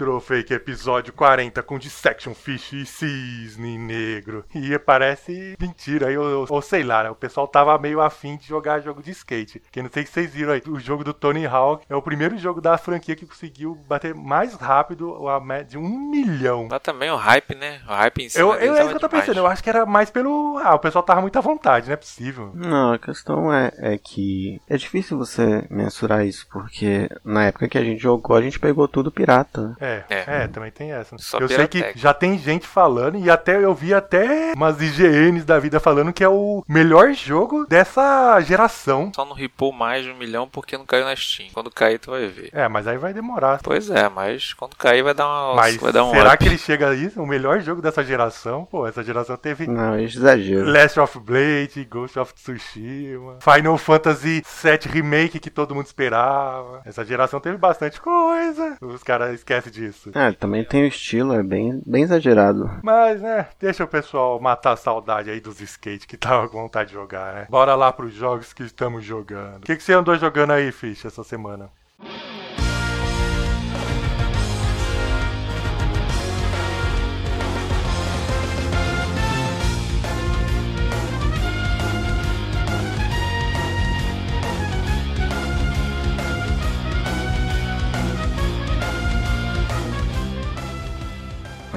Retrofake. Retrofake episódio 40 com Dissection Fish e Cisne Negro. E parece mentira, aí, ou, ou sei lá, né? O pessoal tava meio afim de jogar jogo de skate. Que não sei se vocês viram aí, o jogo do Tony Hawk é o primeiro jogo da franquia que conseguiu bater mais rápido a média de um milhão. Mas também o hype, né? O hype em cima Eu, eu, é tava isso que eu tô demais. pensando, eu acho que era mais pelo. Ah, o pessoal tava muito à vontade, não é possível. Não, a questão é, é que é difícil você mensurar isso, porque na época que a gente jogou, a gente pegou tudo pirata. né? É, É. é, também tem essa. Só eu sei que já tem gente falando, e até eu vi até umas IGNs da vida falando que é o melhor jogo dessa geração. Só não ripou mais de um milhão porque não caiu na Steam. Quando cair, tu vai ver. É, mas aí vai demorar. Pois é, mas quando cair vai dar uma. Mas vai dar um será up. que ele chega a isso? O melhor jogo dessa geração? Pô, essa geração teve Não, é exagero. Last of Blade, Ghost of Tsushima, Final Fantasy VII Remake que todo mundo esperava. Essa geração teve bastante coisa. Os caras esquecem disso. É, também tem o estilo, é bem, bem exagerado. Mas, né, deixa o pessoal matar a saudade aí dos skate que tava com vontade de jogar, né? Bora lá pros jogos que estamos jogando. O que, que você andou jogando aí, Fish, essa semana?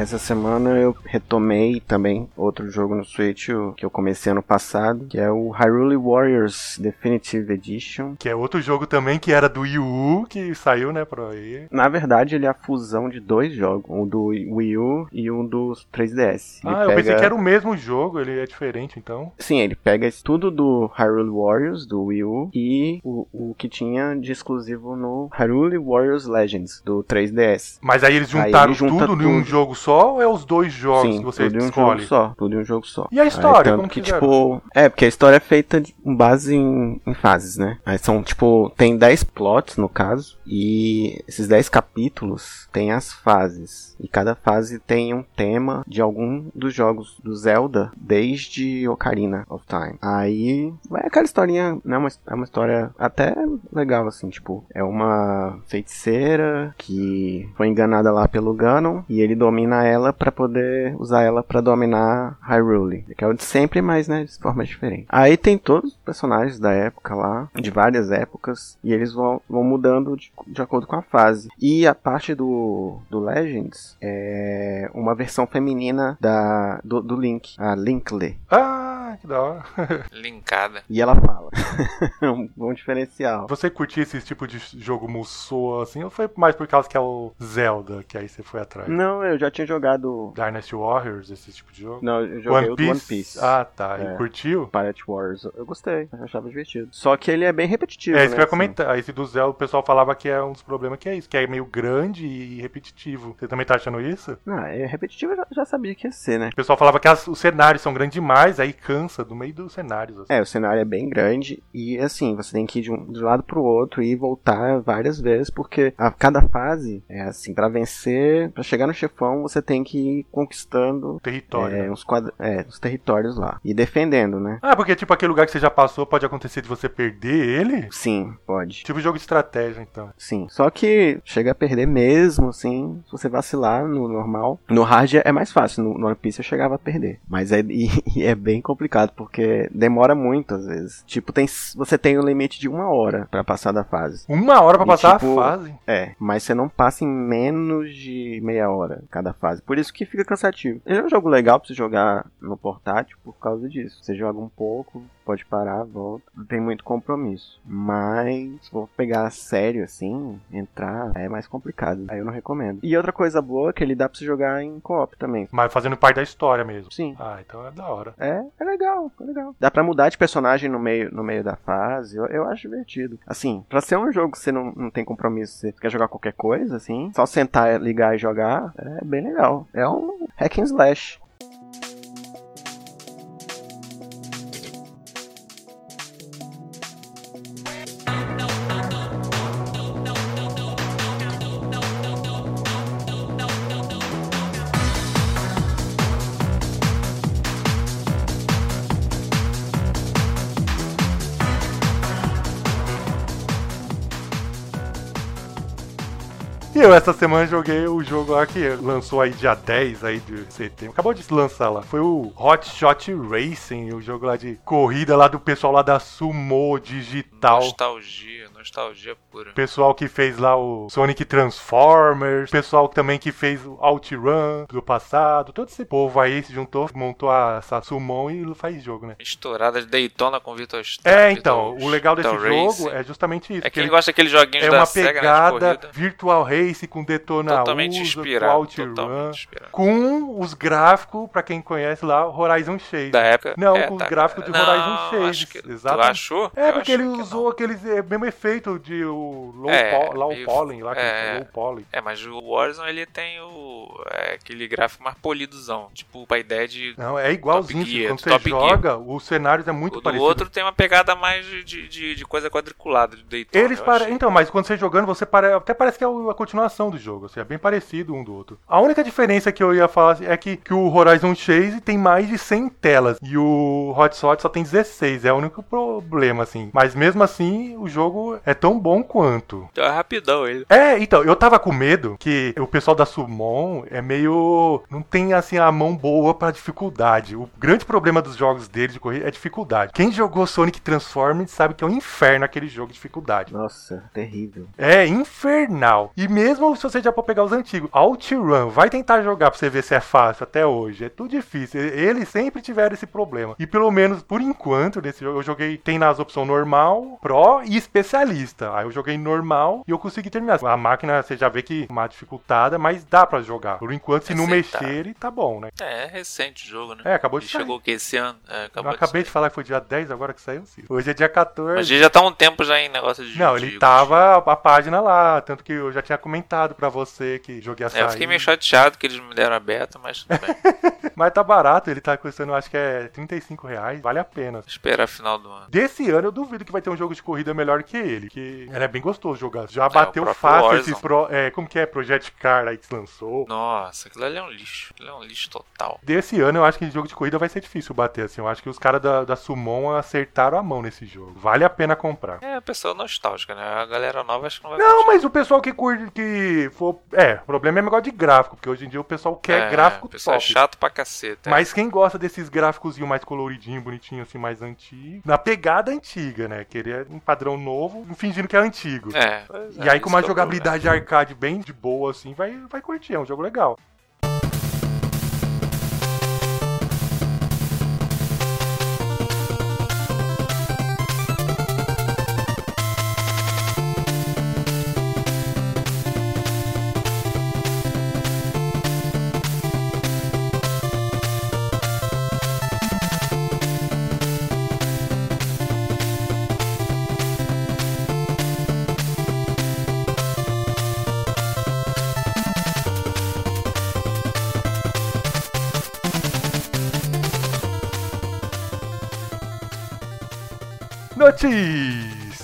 Essa semana eu retomei também outro jogo no Switch que eu comecei ano passado, que é o Hyrule Warriors Definitive Edition. Que é outro jogo também que era do Wii U, que saiu, né, pro aí. Na verdade, ele é a fusão de dois jogos, um do Wii U e um do 3DS. Ele Ah, eu pensei pega- que era o mesmo jogo, ele é diferente, então. Sim, ele pega tudo do Hyrule Warriors, do Wii U, e o, o que tinha de exclusivo no Hyrule Warriors Legends, do 3DS. Mas aí eles Aí juntaram ele junta tudo em um tudo. jogo só ou é os dois jogos Sim, que você tudo em um escolhe? jogo só. Tudo em um jogo só. E a Aí, história, tanto como que, fizeram? tipo. É, porque a história é feita com base em, em fases, né? Aí são, tipo, tem 10 plots, no caso. E esses 10 capítulos tem as fases. E cada fase tem um tema de algum dos jogos do Zelda, desde Ocarina of Time. Aí vai aquela historinha, né? Uma, é uma história até legal, assim, tipo, é uma feiticeira que foi enganada lá pelo Ganon e ele domina ela pra poder usar ela pra dominar Hyrule, que é o de sempre, mas né, de forma diferente. Aí tem todos os personagens da época lá, de várias épocas, e eles vão, vão mudando de, de acordo com a fase. E a parte do, do Legends é uma versão feminina da, do, do Link, a Linkle. Ah, que da hora. Linkada. E ela fala. um bom diferencial. Você curtia esse tipo de jogo Musou assim, ou foi mais por causa que é o Zelda, que aí você foi atrás? Não, eu já tinha jogado. Dynasty Warriors, esse tipo de jogo? Não, eu joguei o do One Piece. Ah, tá. É. E curtiu? Pirate Wars. Eu gostei, eu achava divertido. Só que ele é bem repetitivo. É, isso né, que eu ia assim. comentar. Esse do Zelda, o pessoal falava que é um dos problemas que é isso, que é meio grande e repetitivo. Você também tá achando isso? Não, é repetitivo eu já, já sabia que ia ser, né? O pessoal falava que as- os cenários são grandes demais, aí cansa do meio dos cenários. assim. É, o cenário é bem grande e assim, você tem que ir de um, de um lado pro outro e voltar várias vezes, porque a cada fase é assim, pra vencer, pra chegar no chefão, você tem que ir conquistando Território. é, né? uns, quadra- é, os territórios lá. E defendendo, né? Ah, porque tipo aquele lugar que você já passou, pode acontecer de você perder ele? Sim, pode. Tipo jogo de estratégia, então. Sim. Só que chega a perder mesmo, assim, se você vacilar no normal. No hard é mais fácil, no, no One Piece eu chegava a perder. Mas é, e- e é bem complicado, porque demora muito às vezes. Tipo, tem, você tem um limite de uma hora pra passar da fase. Uma hora pra E, passar tipo, a fase. É, mas você não passa em menos de meia hora cada fase. Por isso que fica cansativo. Ele é um jogo legal pra você jogar no portátil por causa disso. Você joga um pouco, pode parar, volta. Não tem muito compromisso. Mas, se for pegar a sério assim, entrar, é mais complicado. Aí eu não recomendo. E outra coisa boa é que ele dá pra você jogar em co-op também. Mas fazendo parte da história mesmo. Sim. Ah, então é da hora. É, é legal, é legal. Dá pra mudar de personagem no meio, no meio da fase, eu, eu acho divertido. Assim, pra ser um jogo que você não, não tem compromisso, você quer jogar qualquer coisa, assim, só sentar, ligar e jogar, é bem legal. É um hack and slash. Eu essa semana joguei o jogo lá que lançou aí dia 10 aí de setembro. Acabou de se lançar lá. Foi o Hot Shot Racing, o jogo lá de corrida lá do pessoal lá da Sumo Digital. Nostalgia, nostalgia pura. Pessoal que fez lá o Sonic Transformers, pessoal também que fez o OutRun do passado, todo esse povo aí se juntou, montou a, essa Summon e faz jogo, né? Misturada de Daytona com Vitor É, então, o legal desse jogo é justamente isso. É quem ele gosta daqueles joguinhos é da uma Sega, né, pegada. Virtual Race com Detona Totalmente USA, inspirado, com OutRun, totalmente inspirado. com os gráficos, pra quem conhece lá, Horizon Chase. Da época. Não, é, com os tá- gráficos de Horizon Chase. Que, tu achou? É, Eu porque ele que usou aqueles é, mesmo efeito de o low, É, po, low meio- pollen lá, que é. low poly. É, mas o Warzone ele tem o é, aquele gráfico mais polidozão, tipo a ideia de Não, é igualzinho. Gear, Quando você joga, os cenários é muito o do parecido. outro tem uma pegada mais de, de, de- coisa quadriculada de Daytona. Eles achei. Então, mas quando você jogando, você pare... até parece que é o- a continuação do jogo. Assim, é bem parecido um do outro. A única diferença que eu ia falar é que, que o Horizon Chase tem mais de 100 telas e o Hot Shot só tem 16. É o único problema, assim. Mas mesmo assim, o jogo é tão bom quanto. É rapidão ele. É, então, eu tava com medo que o pessoal da Summon é meio. não tem assim a mão boa pra dificuldade. O grande problema dos jogos dele de corrida é dificuldade. Quem jogou Sonic Transformers sabe que é um inferno aquele jogo de dificuldade. Nossa, terrível. É infernal. E mesmo se você já for pegar os antigos, OutRun, vai tentar jogar pra você ver se é fácil até hoje. É tudo difícil. Eles sempre tiveram esse problema. E pelo menos por enquanto, nesse jogo, eu joguei. Tem nas opções normal, Pro e especialista. Aí eu joguei normal e eu consegui terminar. A máquina, você já vê que uma dificultada, mas dá pra jogar. Por enquanto, se não mexer, ele tá bom, né? É, é recente o jogo, né? É, acabou de Ele sair. chegou que esse ano? É, Eu acabei de de falar que foi dia 10, agora que saiu. sim. Hoje é dia 14. Mas ele já tá um tempo já em negócio de Não, de- ele tava a página lá, tanto que eu já tinha comentado pra você que joguei a É, sair. eu fiquei meio chateado que eles me deram a beta, mas tudo bem. Mas tá barato, ele tá custando, acho que é 35 reais, vale a pena. Esperar final do ano. Desse ano eu duvido que vai ter um jogo de corrida melhor que ele, que é bem gostoso jogar. Já o bateu fácil esses pro, é, como que é, Project Car aí que se lançou. Nossa, aquilo ali é um lixo. Aquilo é um lixo total. Desse ano eu acho que jogo de corrida vai ser difícil bater, assim. Eu acho que os caras da, da Summon acertaram a mão nesse jogo. Vale a pena comprar. É, a pessoa nostálgica, né? A galera nova acho que não vai Não, mas o pessoal que curte, que for... É, o problema é negócio de gráfico, porque hoje em dia o pessoal quer É, gráfico o pessoal top. é chato pra caceta. Mas quem gosta desses gráficos mais coloridinho, bonitinho, assim, mais antigo, na pegada antiga, né? Querer um padrão novo, fingindo que é antigo. É. E é, aí com uma é o jogabilidade arcade bem de boa, assim, vai, vai curtir, é um jogo legal. Party!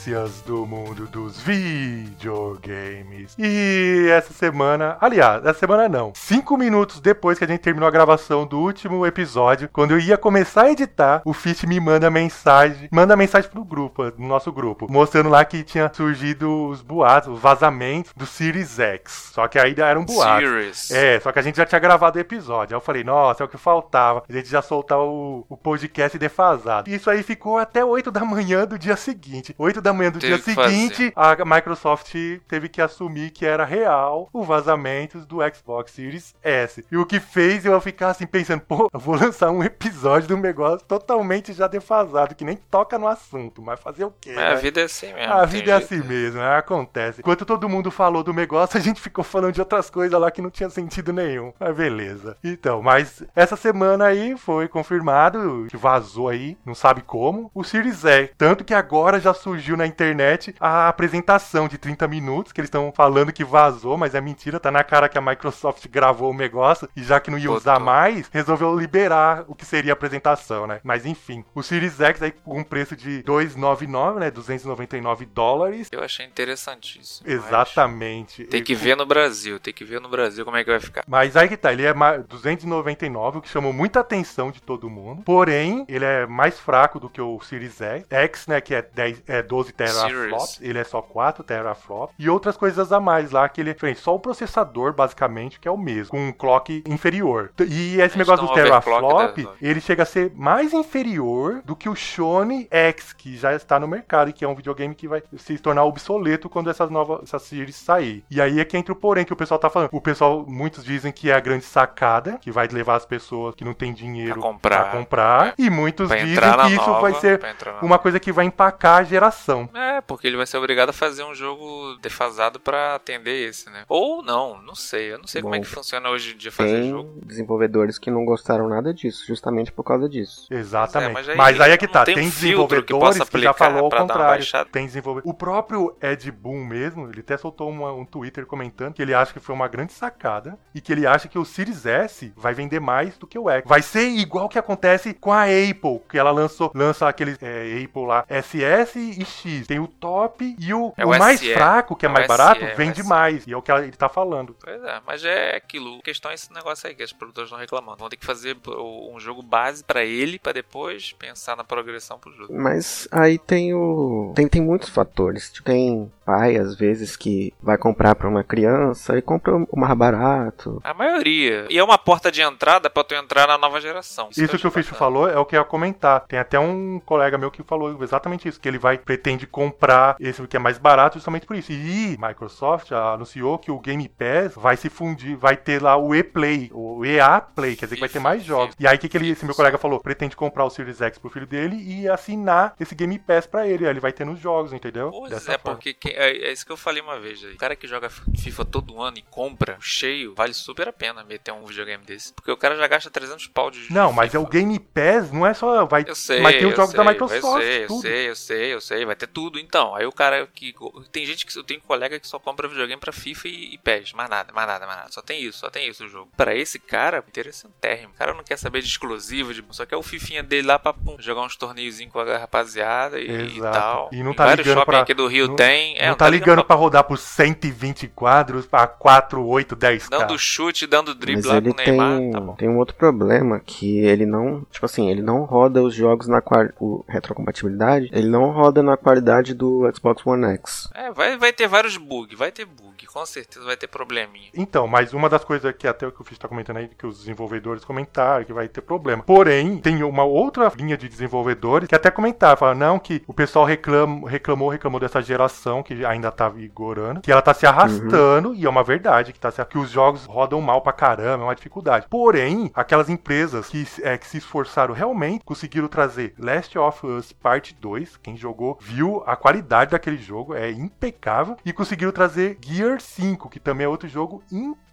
Notícias do mundo dos videogames. E essa semana, aliás, essa semana não. Cinco minutos depois que a gente terminou a gravação do último episódio, quando eu ia começar a editar, o Fish me manda mensagem, manda mensagem pro grupo, no nosso grupo, mostrando lá que tinha surgido os boatos, os vazamentos do Series X. Só que ainda era um boato. Series. É, só que a gente já tinha gravado o episódio. Aí eu falei, nossa, é o que faltava. A gente já soltar o, o podcast defasado. Isso aí ficou até 8 da manhã do dia seguinte. 8 da manhã do Teve dia seguinte, a Microsoft teve que assumir que era real o vazamento do Xbox Series S. E o que fez eu ficar assim pensando, pô, eu vou lançar um episódio do negócio totalmente já defasado, que nem toca no assunto, mas fazer o quê? É, né? a vida é assim mesmo. A vida é jeito. assim mesmo, né? acontece. Enquanto todo mundo falou do negócio, a gente ficou falando de outras coisas lá que não tinha sentido nenhum. Mas beleza. Então, mas essa semana aí foi confirmado que vazou aí, não sabe como, o Series X. Tanto que agora já surgiu na internet a apresentação de 30 minutos, que eles estão falando que vazou, mas é mentira, tá na cara que a Microsoft gravou o negócio e já que não ia usar mais, resolveu liberar o que seria a apresentação, né? Mas enfim, o Series X aí com um preço de 299, né? 299 dólares. Eu achei interessantíssimo. Exatamente. Tem que ver no Brasil, tem que ver no Brasil como é que vai ficar. Mas aí que tá, ele é ma- 299, o que chamou muita atenção de todo mundo. Porém, ele é mais fraco do que o Series X, X né, que é, 10, é 12 teraflops, ele é só 4 teraflops, e outras coisas a mais lá que ele é diferente. Só o processador, basicamente, que é o mesmo, com um clock inferior. E esse negócio do teraflop, ele chega a ser mais inferior do que o Shone X, que já está no mercado e que é um videogame que vai se tornar obsoleto quando essas novas essas series sair. E aí é que entra o porém que o pessoal tá falando. O pessoal, muitos dizem que é a grande sacada, que vai levar as pessoas que não têm dinheiro pra comprar. Pra comprar é. E muitos dizem que isso nova, vai ser uma coisa que vai empacar a geração. É, porque ele vai ser obrigado a fazer um jogo defasado para atender esse, né? Ou não, não sei. Eu não sei Bom, como é que funciona hoje em dia fazer tem jogo. desenvolvedores que não gostaram nada disso, justamente por causa disso. Exatamente. É, mas, aí, mas, aí, é que tá. Tem, tem desenvolvedores que, que já falou ao contrário. Tem desenvolvedor. O próprio Ed Boon mesmo, ele até soltou uma, um Twitter comentando que ele acha que foi uma grande sacada e que ele acha que o Series S vai vender mais do que o X. Vai ser igual que acontece com a Apple, que ela lançou, lança aquele é, Apple lá, SS e X. Tem o top e o, é o, o mais SE. fraco, que é, é mais barato, SE, vende mais. E é o que ele tá falando. Pois é, mas é aquilo. A questão é esse negócio aí que os produtores estão reclamando. Vão ter que fazer um jogo base para ele, para depois pensar na progressão pro jogo. Mas aí tem o. Tem, tem muitos fatores. Tem pai, às vezes, que vai comprar para uma criança e compra o mais barato. A maioria. E é uma porta de entrada para tu entrar na nova geração. Isso, isso que, que o Ficho falou é o que eu ia comentar. Tem até um colega meu que falou exatamente isso, que ele vai pretende comprar esse que é mais barato justamente por isso. E Microsoft anunciou que o Game Pass vai se fundir, vai ter lá o E-Play, o EA Play, quer dizer que vai ter mais jogos. E aí o que, que ele, esse meu colega falou? Pretende comprar o Series X pro filho dele e assinar esse Game Pass para ele. Aí ele vai ter nos jogos, entendeu? Pois Dessa é, forma. porque quem, é, é, isso que eu falei uma vez aí. O cara que joga FIFA todo ano e compra cheio, vale super a pena meter um videogame desse. Porque o cara já gasta 300 pau de Não, mas é o Game Pass, não é só. Vai, eu sei, vai ter os jogos sei, da Microsoft. Eu sei, tudo. eu sei, eu sei, eu sei. Vai ter tudo. Então, aí o cara que. Tem gente que. Eu tenho colega que só compra videogame pra FIFA e, e PES. Mais nada, mais nada, mais nada. Só tem isso, só tem isso o jogo. Pra esse cara, interessantérrimo. O cara não quer saber de exclusivo, de, só quer o fifinha dele lá pra pum, jogar uns torneiozinhos com a rapaziada e, e tal. E não tá Vários ligando pra, aqui do Rio não, tem. É, não, não tá, tá ligando, ligando pra... pra rodar por 120 quadros, pra 4, 8, 10 Dando chute, dando drible Mas lá ele com o Neymar. Tem, tá bom. tem um outro problema que ele não. Tipo assim, ele não roda os jogos na qual, o retrocompatibilidade, ele não roda na qualidade do Xbox One X. É, vai, vai ter vários bugs, vai ter bug, com certeza vai ter probleminha. Então, mas uma das coisas que até o que o Fiz tá comentando aí, que os desenvolvedores comentaram, que vai ter problema. Porém, tem uma outra linha de desenvolvedores que até comentaram, falaram, não, que o pessoal reclama, reclamou, reclamou dessa geração que ainda tá vigorando, que ela tá se arrastando, uhum. e é uma verdade, que, tá se, que os jogos rodam mal pra caramba, é uma dificuldade. Porém, aquelas empresas que, é, que se esforçaram realmente, conseguiram trazer Last of Us Part 2, quem jogou viu a qualidade daquele jogo, é impecável, e conseguiram trazer Gear 5, que também é outro jogo impecável.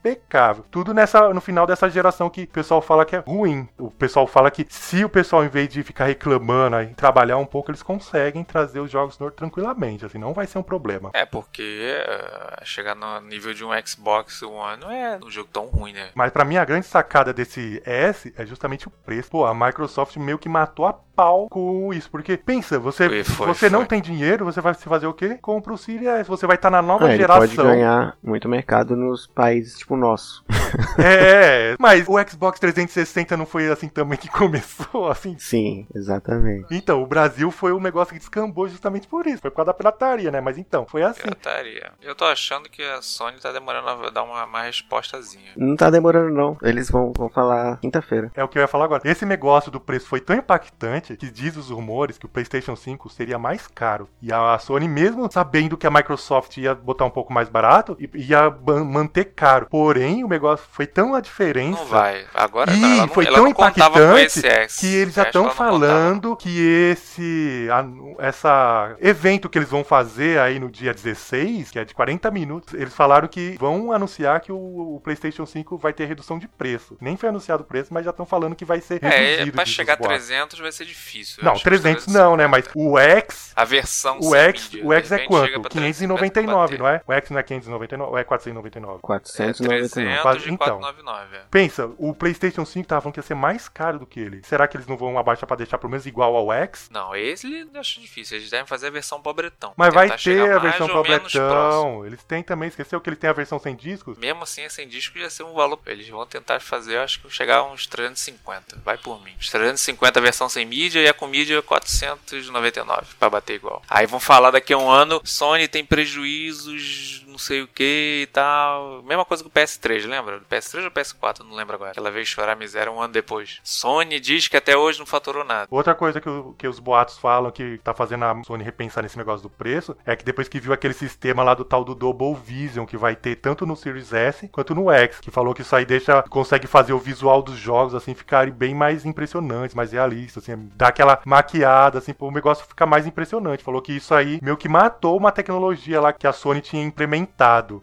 Tudo nessa no final dessa geração que o pessoal fala que é ruim. O pessoal fala que se o pessoal, em vez de ficar reclamando e trabalhar um pouco, eles conseguem trazer os jogos tranquilamente, assim, não vai ser um problema. É, porque uh, chegar no nível de um Xbox One não é um jogo tão ruim, né? Mas para mim a grande sacada desse S é justamente o preço. Pô, a Microsoft meio que matou a pau com isso, porque pensa, você, foi, você foi. não tem dinheiro, você vai fazer o quê? Compra o Series S, você vai estar tá na nova é, geração. Ele pode ganhar muito mercado nos países tipo o nosso. é, mas o Xbox 360 não foi assim também que começou, assim? Sim, exatamente. Então, o Brasil foi um negócio que descambou justamente por isso. Foi por causa da pirataria, né? Mas então, foi assim. Pirataria. Eu tô achando que a Sony tá demorando a dar uma, uma respostazinha. Não tá demorando, não. Eles vão, vão falar quinta-feira. É o que eu ia falar agora. Esse negócio do preço foi tão impactante que diz os rumores que o PlayStation 5 seria mais caro. E a Sony, mesmo sabendo que a Microsoft ia botar um pouco mais barato, ia manter caro. Porém, o negócio foi tão a diferença. Não vai. Agora e não, não, foi tão impactante que eles já estão falando que esse a, essa evento que eles vão fazer aí no dia 16, que é de 40 minutos, eles falaram que vão anunciar que o, o PlayStation 5 vai ter redução de preço. Nem foi anunciado o preço, mas já estão falando que vai ser é, reduzido. É, pra chegar a 300 vai ser difícil. Não, 300 não, né? Mas o X. A versão O X, mídia, o X é quanto? 599, não é? O X não é 599, ou é 499? 499. 499. 300 e Então. 499. é. Pensa, o PlayStation 5 tava falando que ia ser mais caro do que ele. Será que eles não vão abaixar pra deixar pelo menos igual ao X? Não, esse eu acho difícil. Eles devem fazer a versão pobretão. Mas vai ter a versão pobretão. Eles têm também, esqueceu que ele tem a versão sem discos? Mesmo assim, sem disco ia ser um valor. Eles vão tentar fazer, eu acho que chegar a uns 350. Vai por mim. Uns 350 a versão sem mídia e a com mídia 499 pra bater igual. Aí vão falar daqui a um ano: Sony tem prejuízos, não sei o que e tal. Mesma coisa que o PS3, lembra? PS3 ou PS4? Não lembro agora. Ela veio chorar miséria um ano depois. Sony diz que até hoje não faturou nada. Outra coisa que, o- que os boatos falam que tá fazendo a Sony repensar nesse negócio do preço é que depois que viu aquele sistema lá do tal do Double Vision que vai ter tanto no Series S quanto no X, que falou que isso aí deixa consegue fazer o visual dos jogos assim ficarem bem mais impressionantes, mais realistas, assim, dá aquela maquiada assim, pro negócio ficar mais impressionante. Falou que isso aí meio que matou uma tecnologia lá que a Sony tinha implementado.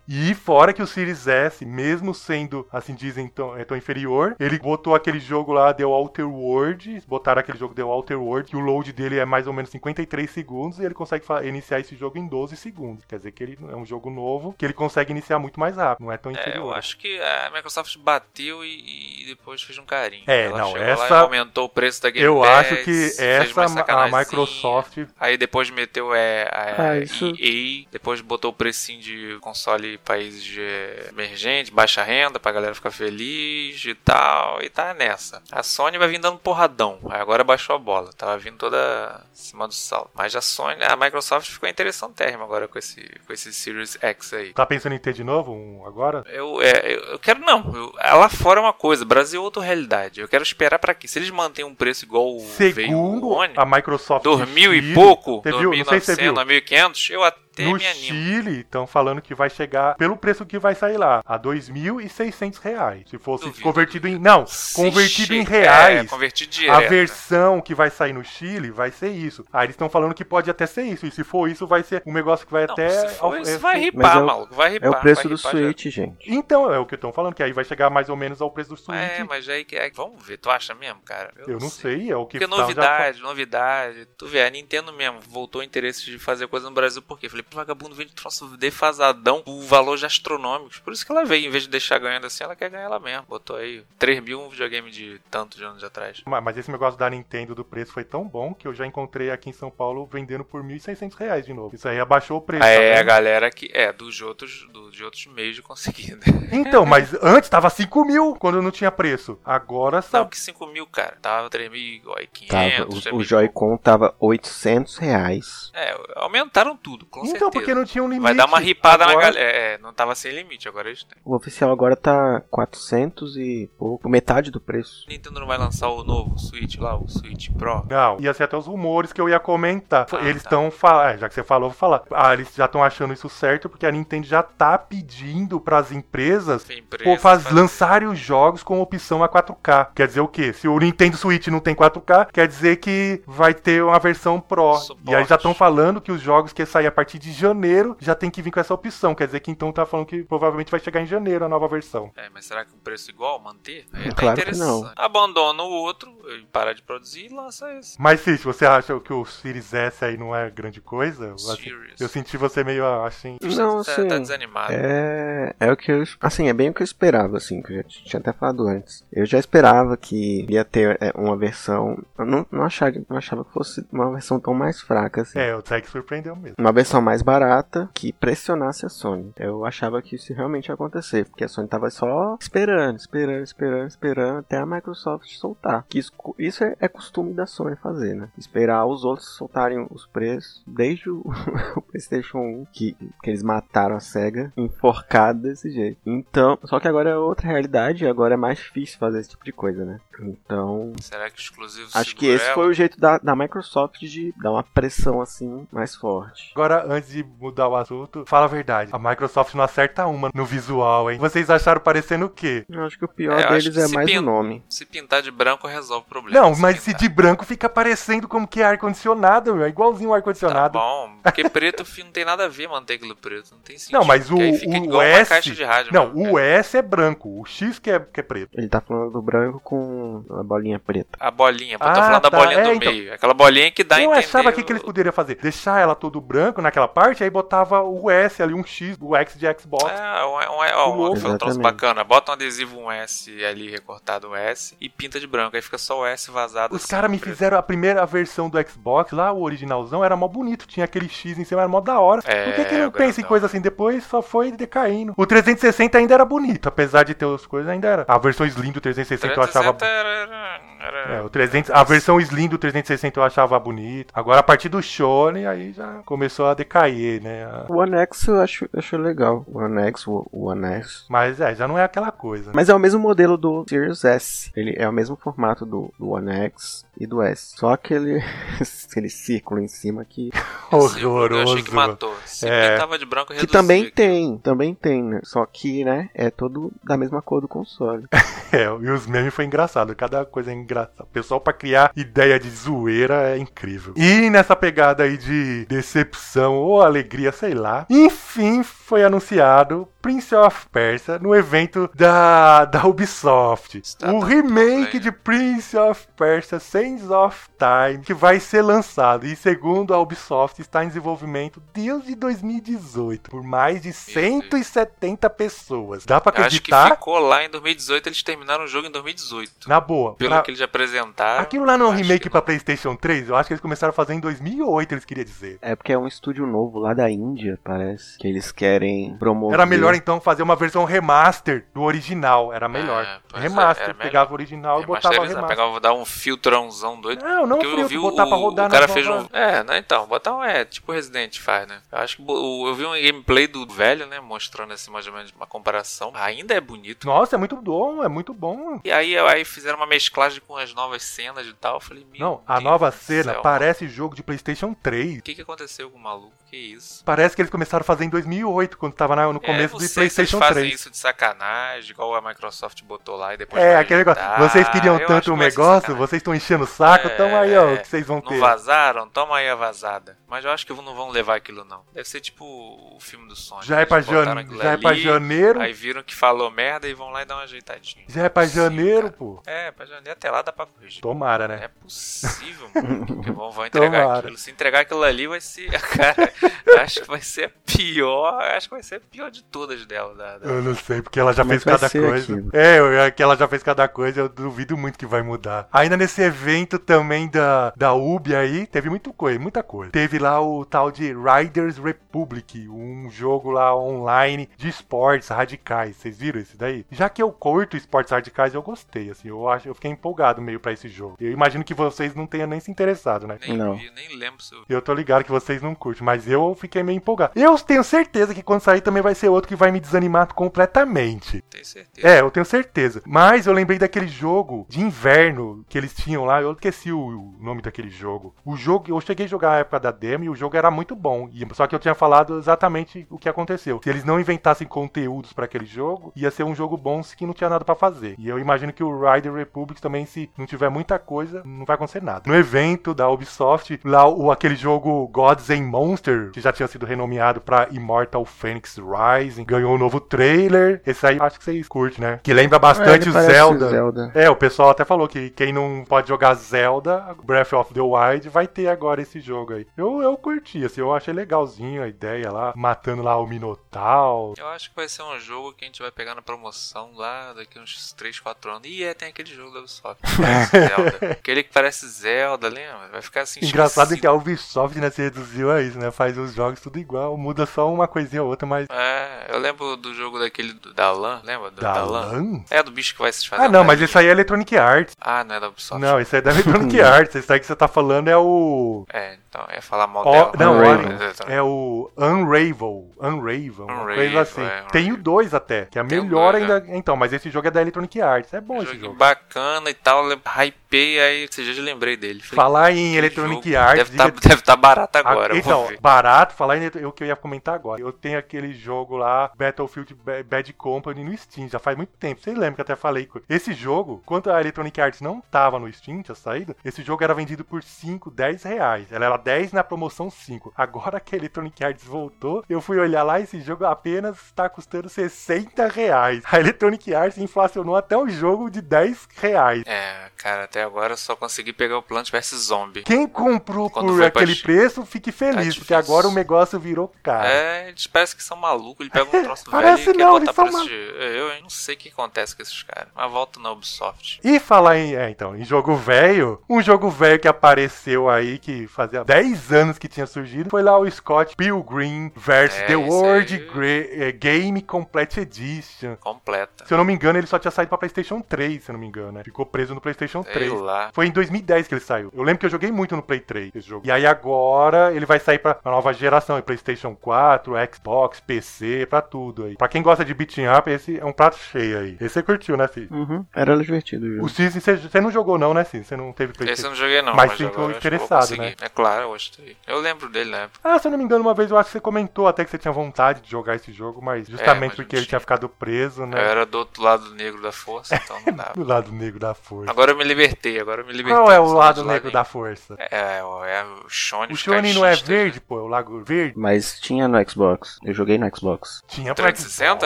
E fora que o Series S, mesmo sendo assim dizem tão, é tão inferior, ele botou aquele jogo lá The Outer World, botaram aquele jogo The Outer World, que o load dele é mais ou menos 53 segundos e ele consegue iniciar esse jogo em 12 segundos. Quer dizer que ele é um jogo novo que ele consegue iniciar muito mais rápido, não é tão É, inferior. eu acho que a Microsoft bateu e, e depois fez um carinho. É, Ela não, e essa- aumentou o preço da Game Eu Pass, acho que essa a. Microsoft Aí depois meteu é, a, Ah, isso- EA, depois botou o precinho de console em países é, emergentes, baixa renda, pra galera ficar feliz e tal, e tá nessa. A Sony vai vir dando porradão, agora baixou a bola, tava vindo toda em cima do salto. Mas a Sony, a Microsoft ficou interessantérrima agora com esse, com esse Series X aí. Tá pensando em ter de novo um agora? Eu, é, eu, eu quero não. Eu, lá fora é uma coisa, Brasil é outra realidade. Eu quero esperar pra quê? Se eles mantêm um preço igual veio Segundo o One, a Microsoft dois mil e Chile, pouco, Você viu? Não sei se você 2.900, viu. 2.500, eu até No me animo. Chile, estão falando que vai chegar, pelo preço que vai sair lá, a 2.600 reais. Se fosse Duvido, convertido em. Não, Se convertido em reais. É, convertido A versão que vai sair no Chile vai ser isso. Aí eles estão falando que pode até ser isso. E se for isso, vai ser um negócio que vai Não, até. se for isso, é, vai ripar, é o- maluco. Vai É ripar. o preço do Switch, gente. Então, é o que estão falando, que aí vai chegar mais ou menos ao preço do Switch. É, mas aí que é. Vamos ver, tu acha mesmo, cara? Eu não sei, é o que Porque tá- já- novidade, novidade. Tu vê, a Nintendo mesmo voltou o interesse de fazer coisa no Brasil, por quê? Falei, pô, vagabundo vende troço defasadão, o valor já astronômicos. Por isso que ela veio, em vez de deixar ganhando assim, ela quer ganhar ela mesmo. Botou aí 3 mil um videogame de tantos anos atrás. Ma- Mas esse negócio da Nintendo do preço foi tão bom que eu já encontrei aqui em São Paulo vendendo por 1.600 reais de novo. Isso aí abaixou o preço. Tá é a galera que. É, dos outros, do, de outros meios de conseguir. né? Então, mas antes tava 5 mil quando não tinha preço. Agora Não, sabe. que 5 mil, cara. Tava 3.500. Tava, o, 3.000 o Joy-Con tava 800 reais. É, aumentaram tudo, com Então, certeza. porque não tinha um limite. Vai dar uma ripada Agora- na galera. É, não tava sem limite, agora eles têm. O oficial agora tá 400 e pouco, metade do preço. Nintendo não vai lançar o novo Switch lá, o Switch Pro. Não, ia ser até os rumores que eu ia comentar. Ah, eles tá. estão falando, já que você falou, vou falar. Ah, eles já estão achando isso certo porque a Nintendo já tá pedindo pras empresas Tem empresa, pô, faz, faz- lançarem os jogos com opção a 4K. Quer dizer o quê? Se o Nintendo Switch não tem 4K, quer dizer que vai ter uma versão Pro. Suporte. E aí já estão falando que os jogos que saem a partir de janeiro já tem que vir com essa opção. Quer dizer que então tá falando que provavelmente vai chegar em janeiro a nova versão. É, mas será que o preço igual manter? Aí tá Claro que não. Abandona o outro, para de produzir e lança esse. Mas, Cid, você acha que o Series S aí não é grande coisa? Eu, assim, Series. eu senti você meio assim. Não, tá, assim, tá desanimado. É, é o que eu. Assim, é bem o que eu esperava, assim, que eu já tinha até falado antes. Eu já esperava que ia ter é, uma versão. Eu não, não, achava, não achava que fosse uma versão tão mais fraca, assim. É, o Tech surpreendeu mesmo. Uma versão mais barata que pressionasse a Sony. Eu achava que isso realmente ia acontecer, porque a Sony tava só esperando, esperando, esperando, esperando até a Microsoft soltar. Que isso, isso é, é costume da Sony fazer, né? Esperar os outros soltarem os preços desde o, o PlayStation 1, que, que eles mataram a SEGA enforcado desse jeito. Então, só que agora é outra realidade agora é mais difícil fazer esse tipo de coisa, né? Então, Será que exclusivo acho que esse ela? foi o jeito da, da Microsoft de dar uma pressão assim mais forte. Agora, antes de mudar o assunto, fala a verdade. A Microsoft não acerta uma no visual, hein? Vocês acharam parecendo o quê? Eu acho que o pior É, deles que é se mais pin- o nome. Se pintar de branco resolve o problema. Não, mas se pintar. de branco fica parecendo como que é ar-condicionado, meu. É igualzinho o Tá ar-condicionado. bom, porque preto não tem nada a ver manter aquilo preto, não tem sentido. não, mas o, o igual uma S. caixa de rádio. não, mesmo, o S é branco. O X que é, que é preto. Ele tá falando do branco com a bolinha preta. A bolinha, pô, tô Ah, falando da tá, bolinha é, do então. meio. Aquela bolinha que dá eu entender. achava que, o- que eles poderiam fazer? Deixar ela todo branco naquela parte, aí botava o S ali, um X, o X de Xbox. É, um, um, ó, um, foi um troço bacana. Bota um adesivo, um S ali, recortado um S, e pinta de branco. Aí fica só o S vazado. Os assim, caras me preto. fizeram a primeira versão do Xbox, lá o originalzão, era mó bonito, tinha aquele X em cima, era mó da hora. É, Por que, que não pensa em coisa assim? Depois só foi decaindo. O 360 ainda era bonito, apesar de ter as coisas, ainda era. A versão Slim do 360 eu achava 360 era, era, era- É, o 300, a versão Slim do 360 eu achava bonita. Agora a partir do Shone aí já começou a decair, né? A- O One X eu acho, eu acho legal. O One X, o One S. Mas é, já não é aquela coisa. Mas é o mesmo modelo do Series S. Ele é o mesmo formato do, do One X e do S. Só aquele, aquele círculo em cima que. Esse Eu Horroroso. achei que matou. Se É. pintava de branco, Que também tem, também tem, né? Só que, né, é todo da mesma cor do console. É, e os memes foi engraçado. Cada coisa é engraçada. O pessoal pra criar ideia de zoeira é incrível. E nessa pegada aí de decepção ou alegria, sei lá. Enfim, foi anunciado Prince of Persia no evento da, da Ubisoft. Está o remake de Prince of Persia Sands of Time, que vai ser lançado. E segundo a Ubisoft, está em desenvolvimento desde 2018. Por mais de 170 pessoas. Dá pra Eu Acho que acreditar? ficou lá em 2018, eles terminaram o jogo em 2018. Na boa. Pelo pra- que eles apresentaram. Aquilo lá não é um remake não. PlayStation 3? Eu acho que eles começaram a fazer em 2008, eles queriam dizer. É porque é um estúdio novo lá da Índia, parece. Que eles querem promover. Era melhor então fazer uma versão remaster do original. Era melhor. É, é, remaster. era melhor. pegava o original e botava remaster. pegava, dar um filtrãozão doido. Não, não Porque eu filtro, vi botar o, pra rodar o cara fez um. É, né? Então, botar um. É, tipo o Resident faz, né? Eu acho que o- eu vi um gameplay do velho, né? Mostrando assim, mais ou menos uma comparação. Ainda é bonito. Nossa, é muito bom, é muito bom. E aí, aí fizeram uma mesclagem com as novas cenas e tal. Eu falei, Não, a nova cena céu, parece jogo de PlayStation 3. O que, que aconteceu com o maluco? Que isso? Parece que eles começaram a fazer em 2008, quando tava no É, começo não do PlayStation eles fazem 3. isso de sacanagem, igual a Microsoft botou lá e depois. É, aquele negócio. Vocês queriam Eu tanto o ser negócio, vocês estão enchendo o saco, É, então aí, ó, o é. que vocês vão Não ter. vazaram? Toma aí a vazada. Mas eu acho que não vão levar aquilo, não. Deve ser tipo o filme do Sonic. Já é pra, aquilo já é pra janeiro. Aí viram que falou merda e vão lá e dar uma ajeitadinha. Já é pra Sim, janeiro, cara. pô. É, pra janeiro até lá dá pra corrigir. Tomara, né? é possível, mano. vão, vão entregar Tomara. aquilo. Se entregar aquilo ali, vai ser. Cara, acho que vai ser a pior. Acho que vai ser a pior de todas dela. Da, da- Eu não sei, porque ela já Como fez é vai cada coisa. aquilo? É, eu- é que ela já fez cada coisa, eu duvido muito que vai mudar. Ainda nesse evento também da, da Ubi aí, teve muito coisa, muita coisa. Teve lá o tal de Riders Republic, um jogo lá online de esportes radicais. Vocês viram esse daí? Já que eu curto esportes radicais, eu gostei, assim, eu acho, eu fiquei empolgado meio pra esse jogo. Eu imagino que vocês não tenham nem se interessado, né? Nem, Não. vi, nem lembro se eu. Eu tô ligado que vocês não curtem, mas eu fiquei meio empolgado. Eu tenho certeza que quando sair também vai ser outro que vai me desanimar completamente. Tenho certeza. É, eu tenho certeza. Mas eu lembrei daquele jogo de inverno que eles tinham lá. Eu esqueci o, o nome daquele jogo. O jogo, eu cheguei a jogar na época da demo e o jogo era muito bom. E- só que eu tinha falado exatamente o que aconteceu. Se eles não inventassem conteúdos pra aquele jogo, ia ser um jogo bom que não tinha nada pra fazer. E eu imagino que o Rider Republic também, se não tiver muita coisa, não vai acontecer nada. No evento da Ubisoft, lá o, aquele jogo Gods and Monsters, que já tinha sido renomeado pra Immortal Phoenix Rising, ganhou um novo trailer. Esse aí acho que vocês curtem, né? Que lembra É, bastante ele o Zelda. Zelda. É, o pessoal até falou que quem não pode jogar Zelda, Breath of the Wild, vai ter agora esse jogo aí. Eu, eu curti, assim, eu achei legalzinho a ideia lá, matando lá o Minotauro. Eu acho que vai ser um jogo que a gente vai pegar na promoção lá daqui uns 3, 4 anos. E é, tem aquele jogo da Ubisoft. Zelda. Aquele que parece Zelda, lembra? Vai ficar assim. Engraçado é esquisito. que a Ubisoft né, se reduziu a isso, né? Faz os jogos tudo igual, muda só uma coisinha ou outra, mas. É, eu lembro do jogo daquele do, da LAN, lembra? Do, Da LAN? LAN? É do bicho que vai se fazer. Ah, não, mas esse aí é Electronic Arts. Ah, não é da Ubisoft. Não, esse aí é da Electronic Arts. Esse aí que você tá falando é o. É, então, é falar mal Ó, dela. não, mas- É o Unravel. Unravel, uma Unravel, coisa assim. é, Tem o Unravel. 2 até, que é Tem o melhor dois, ainda. Então, mas esse jogo é da Electronic Arts. É bom esse jogo. bacana e tal, hypei aí, você já lembrei dele. Falei, Falar em Electronic jogo, Arts. Deve estar diga- deve tá barato agora, eu vou então, ver. Barato, falar em o que eu ia comentar agora. Eu tenho aquele jogo lá, Battlefield Ba- Bad Company no Steam, já faz muito tempo. Vocês lembram que eu até falei esse jogo, quando a Electronic Arts não tava no Steam, tinha saído, esse jogo era vendido por 5, 10 reais. Ela era 10 na promoção 5. Agora que a Electronic Arts voltou, eu fui olhar lá, esse jogo apenas está custando 60 reais. A Electronic Arts inflacionou até o jogo de 10 reais. É, cara, até agora eu só consegui pegar o Plant vs Zombie. Quem comprou Quando por pra aquele preço, fique feliz, difícil. porque agora o negócio virou caro. É, eles parecem que são malucos, eles pegam um troço Parece velho e não, quer botar preço de... Eu hein, não sei o que acontece com esses caras. Mas volta na Ubisoft. E falar em, é, então, em jogo velho, um jogo velho que apareceu aí, que fazia 10 anos que tinha surgido, foi lá o Scott Pilgrim vs. É, The World. Gra- eh, Game Complete Edition. Completa. Se eu não me engano, ele só tinha saído pra PlayStation 3, se eu não me engano, né? Ficou preso no PlayStation Sei 3. lá. Foi em 2010 que ele saiu. Eu lembro que eu joguei muito no Play 3 esse jogo. E aí agora ele vai sair pra nova geração, PlayStation 4, Xbox, PC, pra tudo aí. Pra quem gosta de beat'em up, esse é um prato cheio aí. Esse você curtiu, né, Cis? Uhum. Era divertido o jogo. O Cis, você, não jogou não, né, Cis? Você não teve Esse PlayStation. eu não joguei não, Mas mas, ficou eu eu interessado, né? É claro, eu gostei. Eu lembro dele na época. Ah, se eu não me engano, uma vez eu acho que você comentou até que você tinha vontade de jogar esse jogo, mas justamente mas porque ele tinha ficado preso, Eu né? era do outro lado negro da força, então não dava. Do lado negro da força. Agora eu me libertei, agora eu me libertei. Qual é o lado do negro da força? É, é, o- é o Shone. O os Shone não é verde, né? pô, é o lago verde. Mas tinha no Xbox. Eu joguei no Xbox. Tinha pra 360?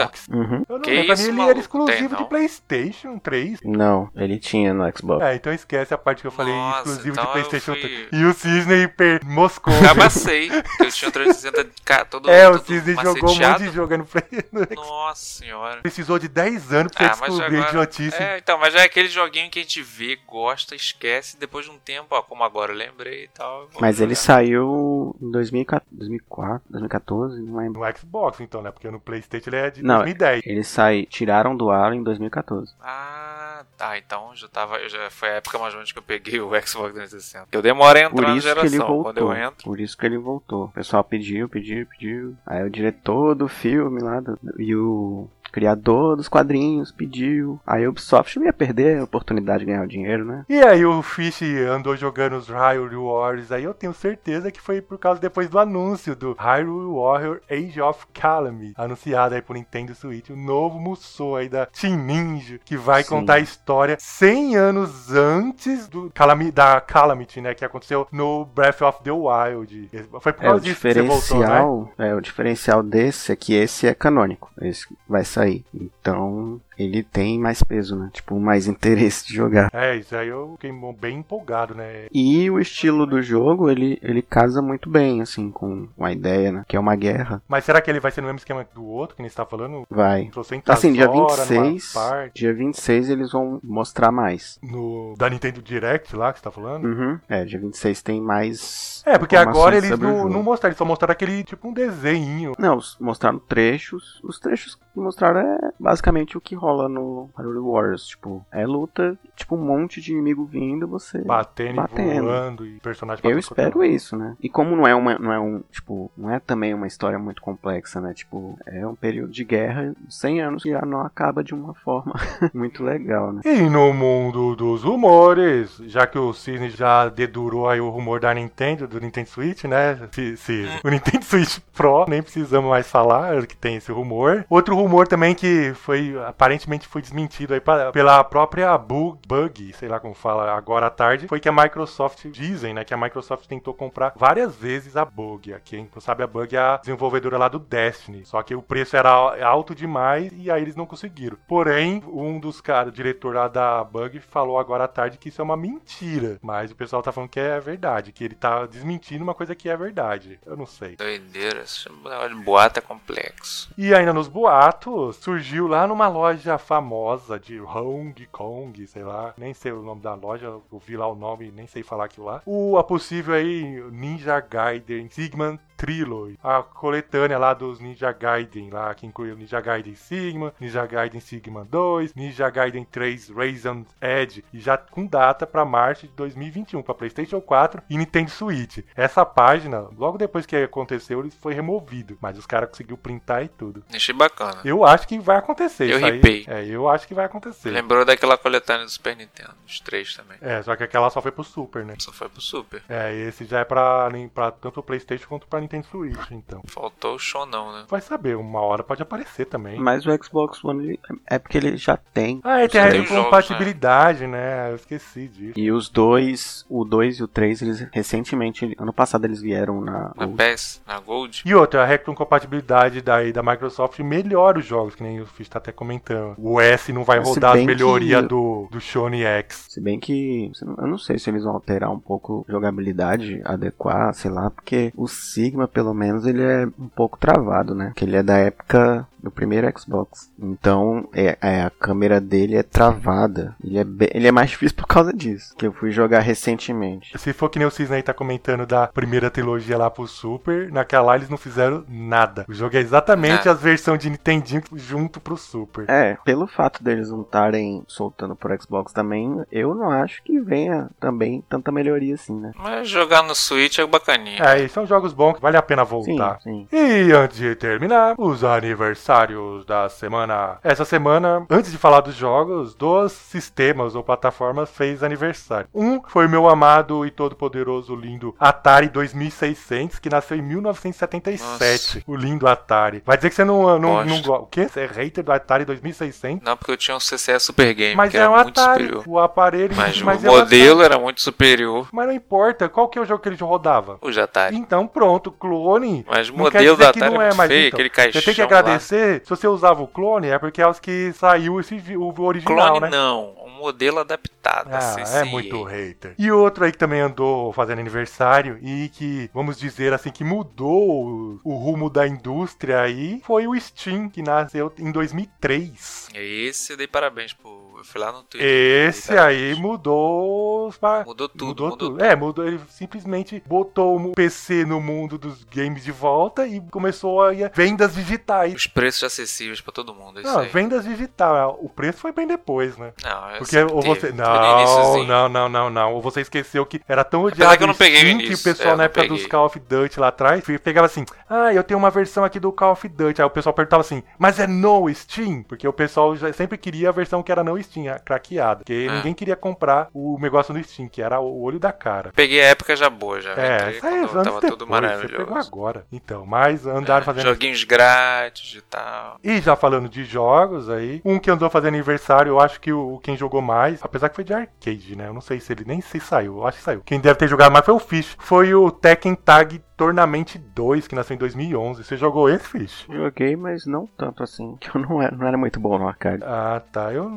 Xbox. Uhum. Eu não Que lembro, pra isso, mim ele maluco? era exclusivo Tem, de? PlayStation 3. Não, ele tinha no Xbox. É, então esquece a parte que eu falei Nossa, exclusivo então de PlayStation fui- 3. E o Cisne per... moscou. Cabacei, eu tinha um 360 ca- todo É, o todo Cisne jogou um monte de jogo no Play. Nossa senhora. Precisou de 10 anos pra Ah, descobrir agora... idiotice. É, então, mas é aquele joguinho que a gente vê, gosta, esquece, depois de um tempo, ó, como agora eu lembrei e tal. Mas ele jogar. saiu em 2004, 2004, 2014, não lembro. No Xbox, então, né? Porque no PlayStation ele é de Não, 2010. Ele sai, tiraram do ar em 2014. Ah, tá, então já tava. Já foi a época mais ou menos que eu peguei o Xbox 360. Eu demoro a entrar Por na isso que ele geração. Quando eu voltou. entro. Por isso que ele voltou. O pessoal pediu, pediu, pediu. Aí o diretor do filme lá do- e o criador dos quadrinhos pediu. Aí a Ubisoft não ia perder a oportunidade de ganhar o dinheiro, né? E aí o Fish andou jogando os Hyrule Warriors, aí eu tenho certeza que foi por causa depois do anúncio do Hyrule Warrior Age of Calamity, anunciado aí por Nintendo Switch, o novo Musou aí da Team Ninja, que vai Sim. contar a história 100 anos antes do Calami- da Calamity, né, que aconteceu no Breath of the Wild. Foi por É, causa disso que você voltou, né? é, o diferencial desse é que esse é canônico. Esse vai sair. Então, ele tem mais peso, né? Tipo, mais interesse de jogar. É, isso aí eu fiquei bem empolgado, né? E o estilo do jogo, ele, ele casa muito bem, assim, com a ideia, né? Que é uma guerra. Mas será que ele vai ser no mesmo esquema do outro, que nem você tá falando? Vai. Assim, dia horas numa 26, parte? dia 26 eles vão mostrar mais. no da Nintendo Direct lá que você tá falando? Uhum. É, dia 26 tem mais. É, porque agora eles não, não mostraram, eles só mostraram aquele tipo um desenho. Não, os- mostraram trechos. Os trechos que mostraram é basicamente o que rola no Hyrule Warriors. Tipo, é luta, tipo um monte de inimigo vindo, você. Batendo, Batendo. e voando e personagem Eu é espero isso, né? E como não é uma, não é um, tipo, não é também uma história muito complexa, né? Tipo, é um período de guerra, 100 anos que já não acaba de uma forma muito legal, né? E no mundo dos rumores, já que o Cisne já dedurou aí o rumor da Nintendo, do Nintendo Switch, né? Se, se- o Nintendo Switch Pro, nem precisamos mais falar que tem esse rumor. Outro rumor também que foi, aparentemente foi desmentido aí pa- pela própria Bug, Bug, sei lá como fala agora à tarde, foi que a Microsoft, dizem, né, que a Microsoft tentou comprar várias vezes a Bug. Quem não sabe, a Bug é a desenvolvedora lá do Destiny. Só que o preço era alto demais e aí eles não conseguiram. Porém, um dos caras, diretor lá da Bug, falou agora à tarde que isso é uma mentira. Mas o pessoal tá falando que é verdade, que ele tá desmentindo uma coisa que é verdade. Eu não sei. Doideira, esse negócio de boato é complexo. E ainda nos boatos, surgiu lá numa loja famosa de Hong Kong, sei lá, nem sei o nome da loja, eu vi lá o nome, nem sei falar aquilo lá. O a possível aí Ninja Gaiden Sigma Trilogy, a coletânea lá dos Ninja Gaiden lá, que inclui o Ninja Gaiden Sigma, Ninja Gaiden Sigma 2, Ninja Gaiden 3 Raisin Edge, e já com data pra março de 2021 para PlayStation 4 e Nintendo Switch. Essa página, logo depois que aconteceu, ele foi removido, mas os caras conseguiu printar e tudo. Achei bacana. Eu acho que vai acontecer Eu ripei. É, eu acho que vai acontecer. Lembrou daquela coletânea do Super Nintendo, os três também. É, só que aquela só foi pro Super, né? Só foi pro Super. É, esse já é pra, pra tanto o PlayStation quanto pra Nintendo Switch, então. Faltou o Shonão, né? Vai saber, uma hora pode aparecer também. Mas o Xbox One ele- é porque ele já tem. Ah, é, tem a compatibilidade, né? Eu esqueci disso. E os dois, o 2 e o 3, eles recentemente, ano passado eles vieram na. Na PES, na Gold. E outra, a retrocompatibilidade daí da Microsoft melhora os jogos, que nem o Fish tá até comentando o S não vai rodar as bem que- melhorias do, do Shone X. Se bem que eu não sei se eles vão alterar um pouco a jogabilidade, adequar, sei lá, porque o Sigma, pelo menos, ele é um pouco travado, né? Que ele é da época do primeiro Xbox. Então, é, é, a câmera dele é travada. Ele é, bem- ele é mais difícil por causa disso. Que eu fui jogar recentemente. Se for que nem o Cisne aí tá comentando da primeira trilogia lá pro Super, naquela lá eles não fizeram nada. O jogo é exatamente Nada. as versões de Nintendinho junto pro Super. É, pelo fato deles não estarem soltando pro Xbox também, eu não acho que venha também tanta melhoria assim, né? Mas jogar no Switch é bacaninha. É, e são jogos bons que vale a pena Sim, voltar. sim. E antes de terminar, os aniversários da semana. Essa semana, antes de falar dos jogos, dois sistemas ou plataformas fez aniversário. Um foi o meu amado e todo poderoso lindo Atari 2600, que nasceu em 1977. O lindo Atari. Vai dizer que você não não, Gosto. não gosta. O quê? Você é hater do Atari 2600? Não, porque eu tinha um CCE Super Game, Mas que é era um muito Atari, superior. o aparelho, Mas, mas o é modelo Atari. era muito superior. Mas não importa, qual que é o jogo que ele rodava? O de Atari. Então pronto, clone. Mas o modelo da Atari não é é mais feio, então. aquele caixão Você tem que lá. agradecer, se você usava o clone, é porque é os que saiu esse, o original, Clone né? não, um modelo adaptado. Ah, CCE. é muito hater. E outro aí que também andou fazendo aniversário e que, vamos dizer assim, que mudou o, o rumo da indústria aí, foi o Steam, que nasceu em 2003. Esse eu dei parabéns pro. Eu fui lá no Twitter. Esse dei aí mudou Mudou tudo, Mudou, mudou, tudo. É, mudou. Ele simplesmente botou o PC no mundo dos games de volta e começou a ir vendas digitais. Os preços acessíveis pra todo mundo. é Não, aí. vendas digitais. O preço foi bem depois, né? Não, eu Porque ou você. Não, não, não, não, não. Ou você esqueceu que era tão odiado que eu não peguei Steam que o pessoal É, na não época peguei. dos Call of Duty lá atrás pegava assim: Ah, eu tenho uma versão aqui do Call of Duty. Aí o pessoal perguntava assim: Mas é no Steam? Porque o pessoal já sempre queria a versão que era no Steam, a craqueada. Porque Ah. ninguém queria comprar o negócio no Steam, que era o olho da cara. Peguei a época já boa, já. É, Entrei saiu quando anos tava depois, tudo você pegou maravilhoso. agora. Então, mas andaram É, fazendo Joguinhos grátis e tal. E já falando de jogos aí, um que andou fazendo aniversário, eu acho que o quem jogou mais, apesar que foi de arcade, né? Eu não sei se ele nem se saiu, eu acho que saiu. Quem deve ter jogado mais foi o Fish. Foi o Tekken Tag Tournament 2, que nasceu em 2011. Você jogou esse, Fish? Joguei, mas não tanto assim, que eu não era, não era muito bom no arcade. Ah, tá. Eu,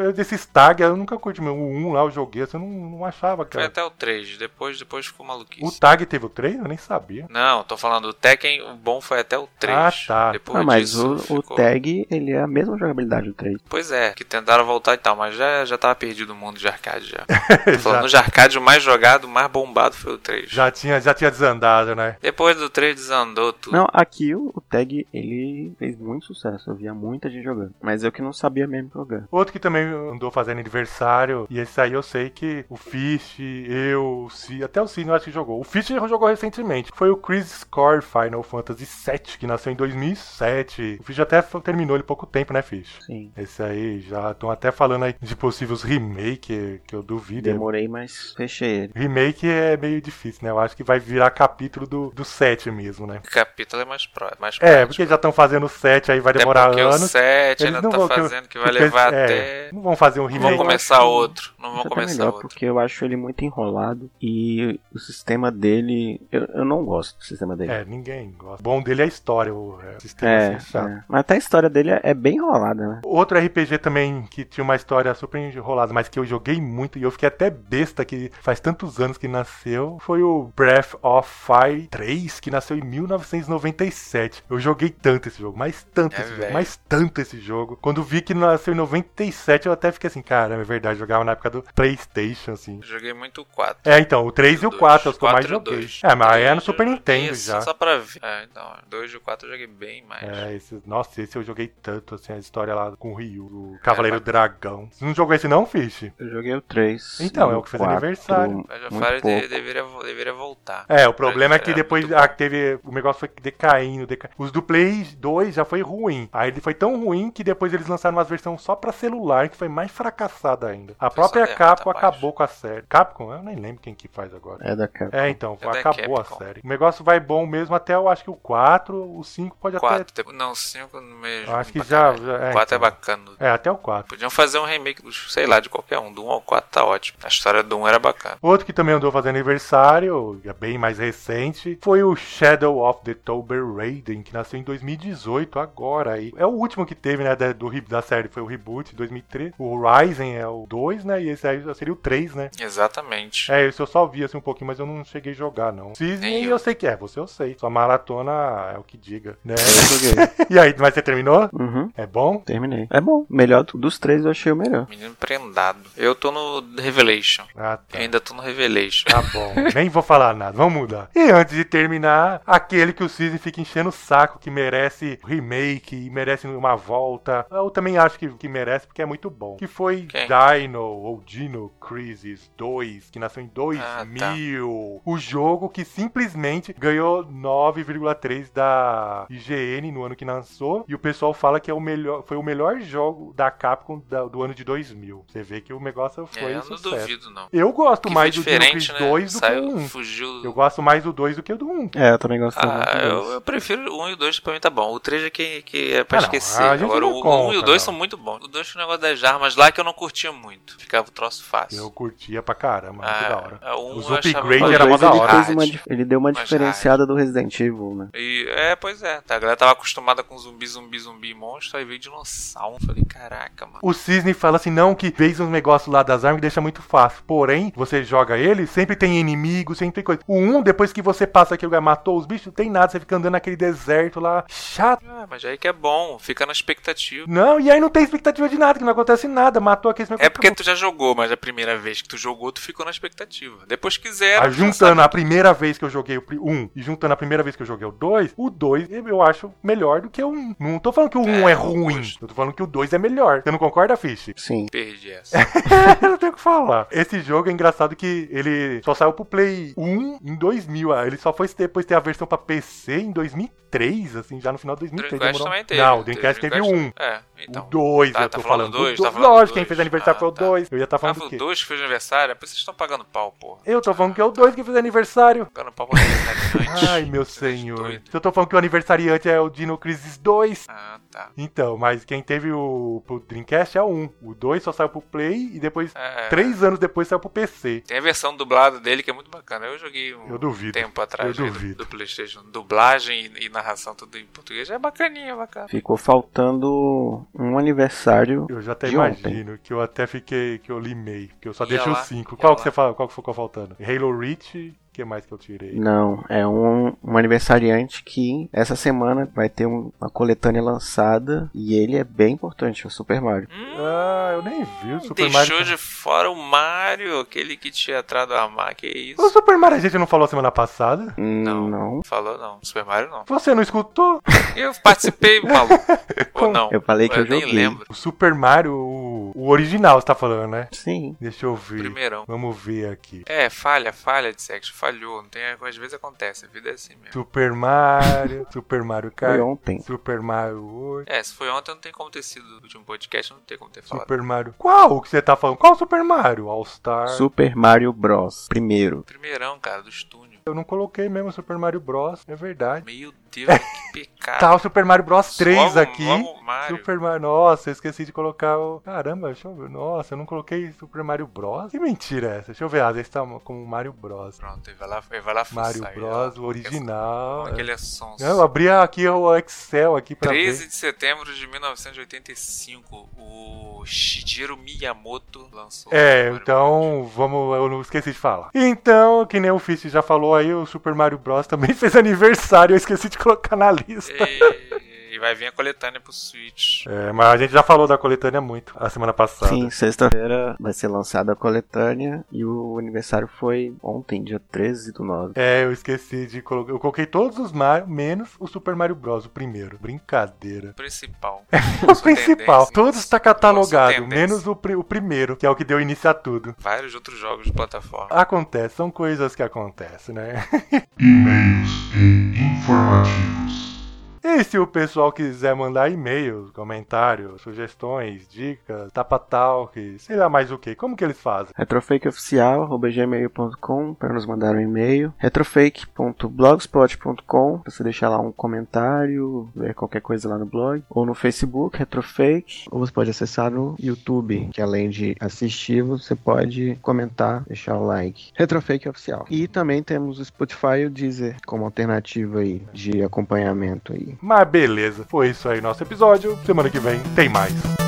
eu desses tag, eu nunca curti meu. O 1 lá eu joguei, assim, eu não, não achava, Foi cara. até o 3, depois, depois ficou O maluquice. tag teve o 3? Eu nem sabia. Não, tô falando do Tekken, o bom foi até o 3. Ah, tá. Depois Ah, mas disso, o, o ficou... tag, ele é a mesma jogabilidade do 3. Pois é, que tentaram voltar e tal, mas já, já tava perdido o mundo de arcade já. Tô Já. falando de arcade, o mais jogado, o mais bombado foi o 3. Já tinha, já tinha desandado, né? Depois do 3 desandou tudo. Não, aqui o, o tag, ele fez muito sucesso, eu via muita gente jogando. Mas eu que não sabia mesmo jogar. Outro que também andou fazendo aniversário, e esse aí eu sei que o Fish, eu, o C, até o Cine eu acho que jogou. O Fish jogou recentemente. Foi o Chris Score Final Fantasy VII, que nasceu em 2007. O Fish até terminou ele pouco tempo, né, Fish? Sim. Esse aí, já estão até falando aí de possíveis remake, que eu duvido. Demorei, mas fechei ele. Remake é meio difícil, né? Eu acho que vai virar capítulo do, do 7 mesmo, né? O capítulo é mais, pró mais É, prático. porque já estão fazendo o 7, aí vai Até demorar porque anos. o 7 Eles ainda não tá vão- fazendo que vai levar é, até... Não vão fazer um remake. vão começar outro. Não vão começar melhor, outro. porque eu acho ele muito enrolado e o sistema dele. Eu, eu não gosto do sistema dele. É, ninguém gosta. O bom dele é a história, o é, o sistema É, assim, chato. é. Mas até a história dele é, é bem enrolada, né? Outro RPG também que tinha uma história super enrolada, mas que eu joguei muito e eu fiquei até besta que faz tantos anos que nasceu, foi o Breath of Fire 3, que nasceu em 1997. Eu joguei tanto esse jogo, mas tanto É esse jogo, velho. mas tanto esse jogo. Quando vi que nasceu em 97, eu até fiquei assim, caramba, é verdade, jogava na época do PlayStation, assim. Eu joguei muito o 4. É, então, o 3 e o 4 é os que eu mais joguei. dois. É, mas aí é no Super eu Nintendo já. Só pra ver. É, então, 2 e o 4 eu joguei bem mais. É, esse, nossa, esse eu joguei tanto, assim, a história lá com o Ryu, o Cavaleiro É, mas- Dragão. Você não jogou esse não, Fish? Eu joguei o 3. Então, é o que fez aniversário. Mas pouco. de- deveria, deveria voltar. É, o problema é que Era depois muito bom. ah, teve. O negócio foi decaindo, deca... Os do Play 2 já foi ruim. Aí ele foi tão ruim que depois eles lançaram uma versão só pra celular, que foi mais fracassada ainda. A Foi só que a é, Capcom baixo. acabou com a série. Capcom? Eu nem lembro quem que faz agora. É da Capcom. É, então, É acabou a série. O negócio vai bom mesmo até eu acho que o 4, o 5 pode até. 4, tem- não, 5 mesmo. Eu acho que já. já é, 4 é então. bacana. É, até o 4. Podiam fazer um remake, dos, sei lá, de qualquer um. Do 1 ao 4 tá ótimo. A história do 1 era bacana. Outro que também andou fazendo aniversário, é bem mais recente, foi o Shadow of the Tomb Raider, que nasceu em 2018, agora aí. É o último que teve, né, da, do, da série, foi o reboot, 2003. O Ryzen é o 2, né, e esse aí já seria o 3, né. Exatamente. É, esse eu só vi assim um pouquinho, mas eu não cheguei a jogar, não. Cisne eu. eu. sei que é, você eu sei. Sua maratona é o que diga, né? Eu joguei. e aí, mas você terminou? Uhum, É bom? terminei. É bom. Melhor do- dos três eu achei o melhor. Menino prendado. Eu tô no Revelation. Ah, tá. Eu ainda tô no Revelation. Tá bom, nem vou falar nada, vamos mudar. E antes de terminar, aquele que o Cisne fica enchendo o saco, que merece remake, e merece uma volta. Eu também acho que, que merece, porque é muito bom. Que foi Quem? Dino ou Dino Crisis 2, que nasceu em Ah, 2000. O jogo que simplesmente ganhou 9,3 da IGN no ano que lançou. E o pessoal fala que é o melhor, foi o melhor jogo da Capcom da- do ano de 2000. Você vê que o negócio foi É, eu não sucesso. duvido, não. Eu gosto Que mais do Dino Crisis né? 2 do que Saiu, o 1. fugiu. Eu gosto mais do 2 do que o do 1. É, eu também gosto muito Ah, do eu, eu prefiro o 1 e o 2 pra mim tá bom. O 3 é que, que é pra Ah, não, esquecer. Agora não o, o 1 e conta, o 2 não. são muito bons. O 2 tinha o negócio das armas lá que eu não curtia muito. Ficava o troço fácil. Eu curtia pra caramba, muito Ah, da hora. a um Os upgrades mais era mó Mas da ele, hora. fez uma ele deu uma Mais diferenciada do Resident Evil, né? E, é, pois é. Tá, a galera tava acostumada com zumbi, zumbi, zumbi, monstro. Aí veio dinossauro. Falei, caraca, mano. O Cisne fala assim, não, que fez um negócio lá das armas que deixa muito fácil. Porém, você joga ele, sempre tem inimigo, sempre tem coisa. O 1, depois que você passa aquele lugar, matou os bichos, não tem nada, você fica andando naquele deserto lá, chato. Ah, mas aí que é bom. Fica na expectativa. Não, e aí não tem expectativa de nada, que não acontece nada, matou aquele É porque tu já jogou, mas a primeira vez que tu jogou, tu ficou na expectativa. Depois que zero, Ah, juntando a primeira vez que eu joguei o 1 e juntando a primeira vez que eu joguei o 2, o 2 eu acho melhor do que o 1. Não tô falando que o 1 é, É, o ruim, dois. eu tô falando que o 2 é melhor. Você não concorda, Fish? Sim. Perdi essa. eu não tenho o que falar. Esse jogo é engraçado que ele só saiu pro Play 1 em 2000. ah, Ele só foi depois ter a versão pra PC em 2003, assim, já no final de 2003. Dreamcast demorou- também teve. Não, o Dreamcast teve Dreamcast- um. É, então. o 2, Tá, eu tô tá falando falando. do dois, do tá Lógico, quem fez aniversário Ah, foi o tá. 2. Eu ia estar Ah, falando foi do o quê? 2 que fez aniversário? Depois vocês estão pagando pau, porra. Eu tô falando que é o 2 que fez aniversário. Pagando pau pra aniversariante. Ai, meu senhor. Se eu tô falando que o aniversariante é o Dino Crisis 2. Ah, tá. Então, mas quem teve o pro Dreamcast é o 1. O 2 só saiu pro Play e depois, É. três anos depois, saiu pro PC. Tem a versão dublada dele que é muito bacana. Eu joguei um Eu duvido. tempo atrás Eu aí do- duvido. Do, PlayStation. Dublagem e, e narração tudo em português. É bacaninha, bacana. Ficou faltando um aniversário. Eu já até De imagino que eu até fiquei, que eu limei, que eu só deixei lá, os 5. ia Qual lá. que você fala, qual que ficou faltando? Halo Reach, que mais que eu tirei? Não, é um, um aniversariante que essa semana vai ter um- uma coletânea lançada e ele é bem importante, o Super Mario. Hum, Ah, eu nem vi o Super deixou Mario. de fora o Mario, aquele que tinha atrás do armário. Que isso? O Super Mario a gente não falou semana passada? Não. Não. Falou não. Super Mario não. Você não escutou? Eu participei, maluco. Ou não? Eu falei que eu nem joguei. lembro. O Super Mario, o, o original, você tá falando, né? Sim. Deixa eu ver. Primeirão. Vamos ver aqui. É, falha, falha de sexo, falhou. Não tem, às vezes acontece, a vida é assim mesmo. Super Mario, Super Mario Foi Kart, ontem. Super Mario 8, É, se foi ontem, não tem como ter sido o último podcast, não tem como ter falado. Super Mario. Qual que você tá falando? Qual Super Mario? All Star. Super Mario Bros. Primeiro. Primeirão, cara, do estúdio. Eu não coloquei mesmo Super Mario Bros. É verdade. Meu Deus, que pecado. Tá o Super Mario Bros 3 Logo- aqui. logo Mario. Super Mario. Nossa, eu esqueci de colocar o. Caramba, deixa eu ver. Nossa, eu não coloquei Super Mario Bros. Que mentira é essa? Deixa eu ver. Às vezes tá como Mario Bros. Pronto, ele vai lá, ele vai lá Mario fuçar, Bros, o original. Como é que ele é. Eu abri aqui o Excel aqui pra 13 ver. de setembro de 1985, o Shigeru Miyamoto lançou. É, então vamos. Eu não esqueci de falar. Então, que nem o Fist já falou aí, o Super Mario Bros também fez aniversário. Eu esqueci de colocar na lista. E, vai vir a coletânea pro Switch. É, mas a gente já falou da coletânea muito a semana passada. Sim, sexta-feira vai ser lançada a coletânea e o aniversário foi ontem, dia 13 do 9. É, eu esqueci de colocar. Eu coloquei todos os Mario, menos o Super Mario Bros. O primeiro. Brincadeira. O principal. O principal. Todos está catalogado, menos o, pri- o primeiro, que é o que deu início a tudo. Vários outros jogos de plataforma. Acontece, são coisas que acontecem, né? E-mails e informativos. E se o pessoal quiser mandar e-mails, comentários, sugestões, dicas, tapa talk, sei lá mais o que, como que eles fazem? retrofakeoficial.gmail.com para nos mandar um e-mail. retrofake.blogspot.com para você deixar lá um comentário, ver qualquer coisa lá no blog. Ou no Facebook, Retrofake. Ou você pode acessar no YouTube, que além de assistir, você pode comentar, deixar o like. Retrofake Oficial. E também temos o Spotify e o Deezer como alternativa aí de acompanhamento aí. Mas beleza, foi isso aí nosso episódio. Semana que vem tem mais.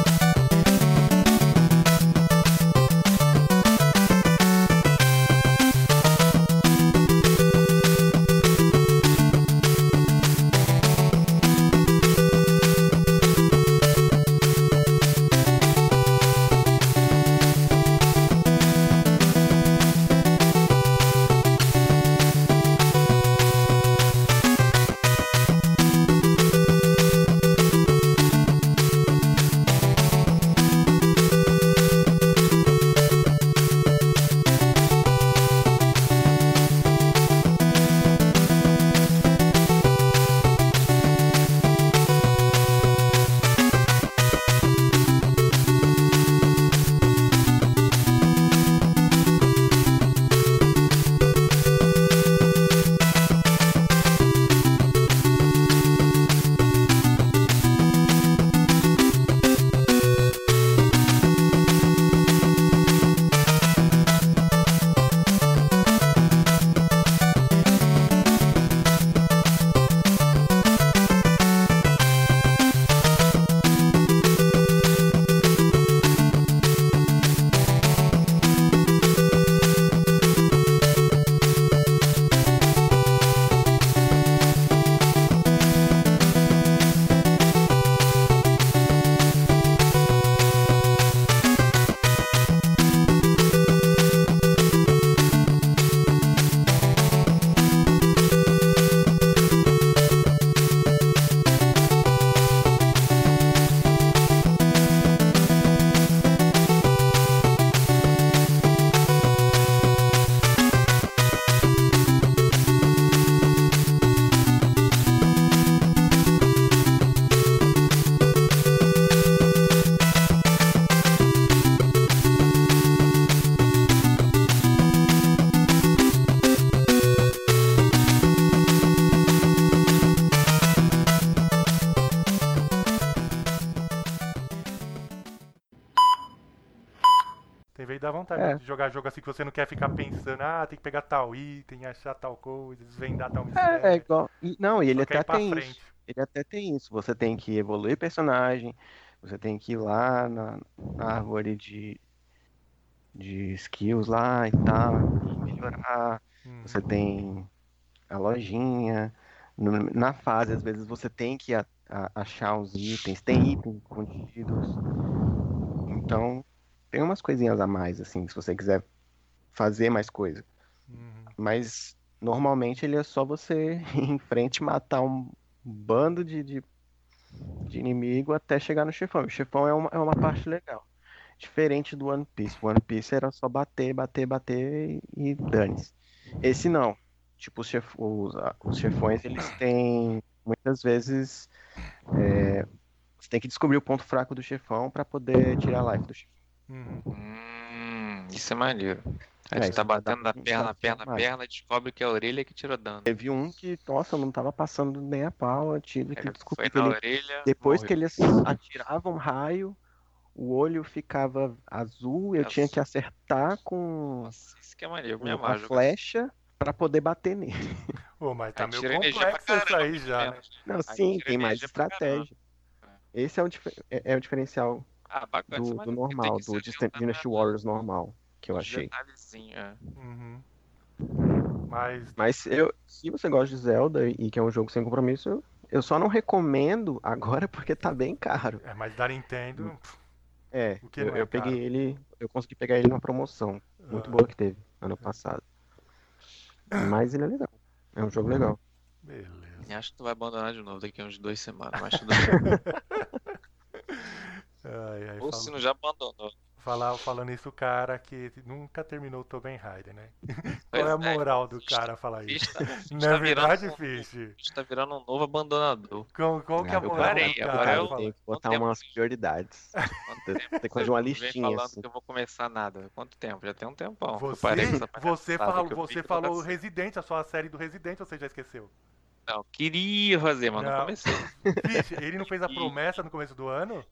Jogar jogo assim que você não quer ficar pensando, ah, tem que pegar tal item, achar tal coisa, desvendar tal mistério. É, é igual. não, e ele até tem frente. isso. Ele até tem isso. Você tem que evoluir personagem, você tem que ir lá na, na árvore de, de skills lá e tal, e melhorar. Hum. Você tem a lojinha. Na fase, às vezes você tem que a- a- achar os itens, tem itens escondidos. Então, tem umas coisinhas a mais, assim, se você quiser fazer mais coisa. Uhum. Mas normalmente ele é só você ir em frente e matar um bando de, de, de inimigo até chegar no chefão. O chefão é uma, é uma parte legal. Diferente do One Piece. O One Piece era só bater, bater, bater e, e dane-se. Esse não. Tipo, os, chef- os, os chefões, eles têm muitas vezes. é, você tem que descobrir o ponto fraco do chefão pra poder tirar a life do chefão. Uhum. Hum, isso é maneiro. Aí É, tu isso tá dar batendo na um perna, perna, perna, descobre que é a orelha que tira dano. Teve um que, nossa, não tava passando nem a pau. Eu tive que Ele descobrir foi que na ele orelha. Depois morreu. que eles atiravam raio, o olho ficava azul, eu tinha que acertar com, Nossa, isso que é maneiro. com Me a amarro. jogar. flecha pra poder bater nele. Pô, mas tá Aí meio complexo isso caramba, aí pelo já, né? Não, Aí sim, tem mais estratégia. Esse é o, é, é o diferencial Ah, bacana. isso é do, do normal, do Dynasty na- Warriors normal, que eu achei. é. Uhum. Mas Mas eu, se você gosta de Zelda e que é um jogo sem compromisso, eu, só não recomendo agora porque tá bem caro. É, mas da Nintendo. É, O que eu, é eu peguei ele, eu consegui pegar ele numa promoção muito ah, boa que teve ano passado. Mas ele é legal. É um jogo legal. Beleza. Acho que tu vai abandonar de novo daqui a uns duas semanas, mas tudo bem. Ai, ai, Ou se não já abandonou. Falar, falando isso, o cara que nunca terminou o Tomb Raider, né? Qual é a é. moral do cara falar Fish isso? tá, Fish Não tá é verdade, virando, um- Fish? Fish tá virando um novo abandonador. Qual, qual que é a Eu moral parei, do agora cara? eu- Fala. Tem que botar Quanto tempo? umas prioridades. Quanto tempo Tem que fazer uma listinha falando assim. que eu vou começar nada. Quanto tempo? Já tem um tempão. eu Você, você, falou, que eu você falou eu Resident, a sua série do Resident, você já esqueceu? Não, queria fazer, mas não, Não. comecei. Fish, ele não fez a promessa no começo do ano?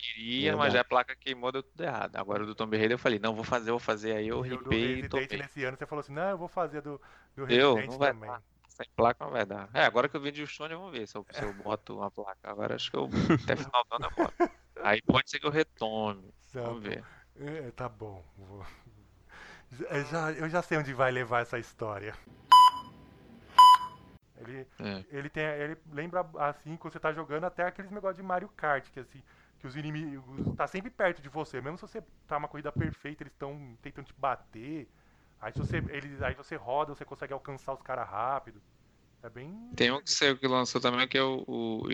Queria, mas já a placa queimou, deu tudo errado. Agora o do Tomb Raider eu falei, não, vou fazer, vou fazer. Aí eu E ripei e topei. nesse ano você falou assim, não, eu vou fazer do, do Eu? Resident Não vai também. dar. Sem placa não vai dar. É, agora que eu vendi o Sony, vamos ver se eu, se eu boto uma placa. Agora acho que eu até final do ano eu boto. Aí pode ser que eu retome. Vamos ver. É, tá bom. vou- Já- já- eu já sei onde vai levar essa história. Ele, É. ele, tem, ele lembra assim quando você tá jogando até aqueles negócios de Mario Kart, que assim, que os inimigos tá sempre perto de você, mesmo se você tá uma corrida perfeita, eles estão tentando te bater. Aí você, eles, aí você roda, você consegue alcançar os caras rápido. É bem. Tem um que saiu que lançou também que é o, o-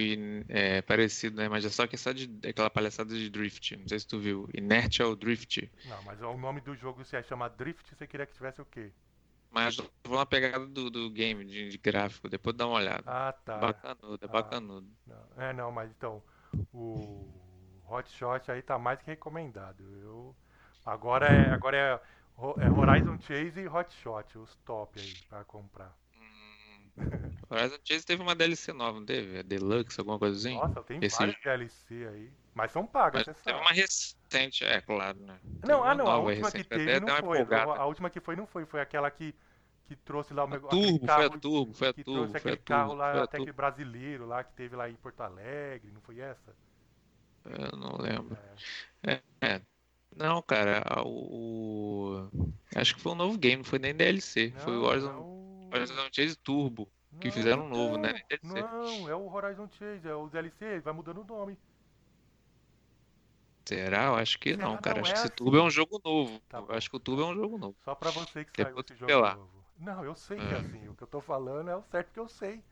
é, parecido, né? Mas é só que essa de aquela palhaçada de drift. Não sei se tu viu. Inertial Drift. Não, mas o nome do jogo se chama Drift, você queria que tivesse o quê? Mas eu vou na pegada do, do game, de, de gráfico. Depois dá uma olhada. Ah, tá. Bacanudo, é Ah. bacanudo. Não, é, não, mas então, o Hot Shot aí tá mais que recomendado. Eu, agora é, agora é, é Horizon Chase e Hot Shot, os top aí pra comprar. Horizon Chase teve uma DLC nova, não teve? É Deluxe, alguma coisa assim? Nossa, tem Esse- vários DLC aí, mas são pagas, Mas você teve sabe. uma recente, é claro, né? Não, ah não, a última que teve não foi. empolgada. A, a última que foi não foi, foi aquela que, que trouxe lá o A meu Turbo, foi a Turbo, foi a que Turbo, trouxe foi a aquele carro lá, a até brasileiro lá que teve lá em Porto Alegre, não foi essa? Eu não lembro. É, é. Não, cara, o, o- Acho que foi um novo game, não foi nem DLC. foi o Não, Horizon, é o- Horizon Chase Turbo. que Não, fizeram um novo, né? Não, é o Horizon Chase, é o DLC, vai mudando o nome. Será? Eu acho que Será? não, cara. Acho é que esse assim. Turbo é um jogo novo. Tá acho que o Turbo é um jogo novo. Só pra você que saiu esse jogo lá. novo. Não, eu sei que é É. assim. O que eu tô falando é o certo que eu sei.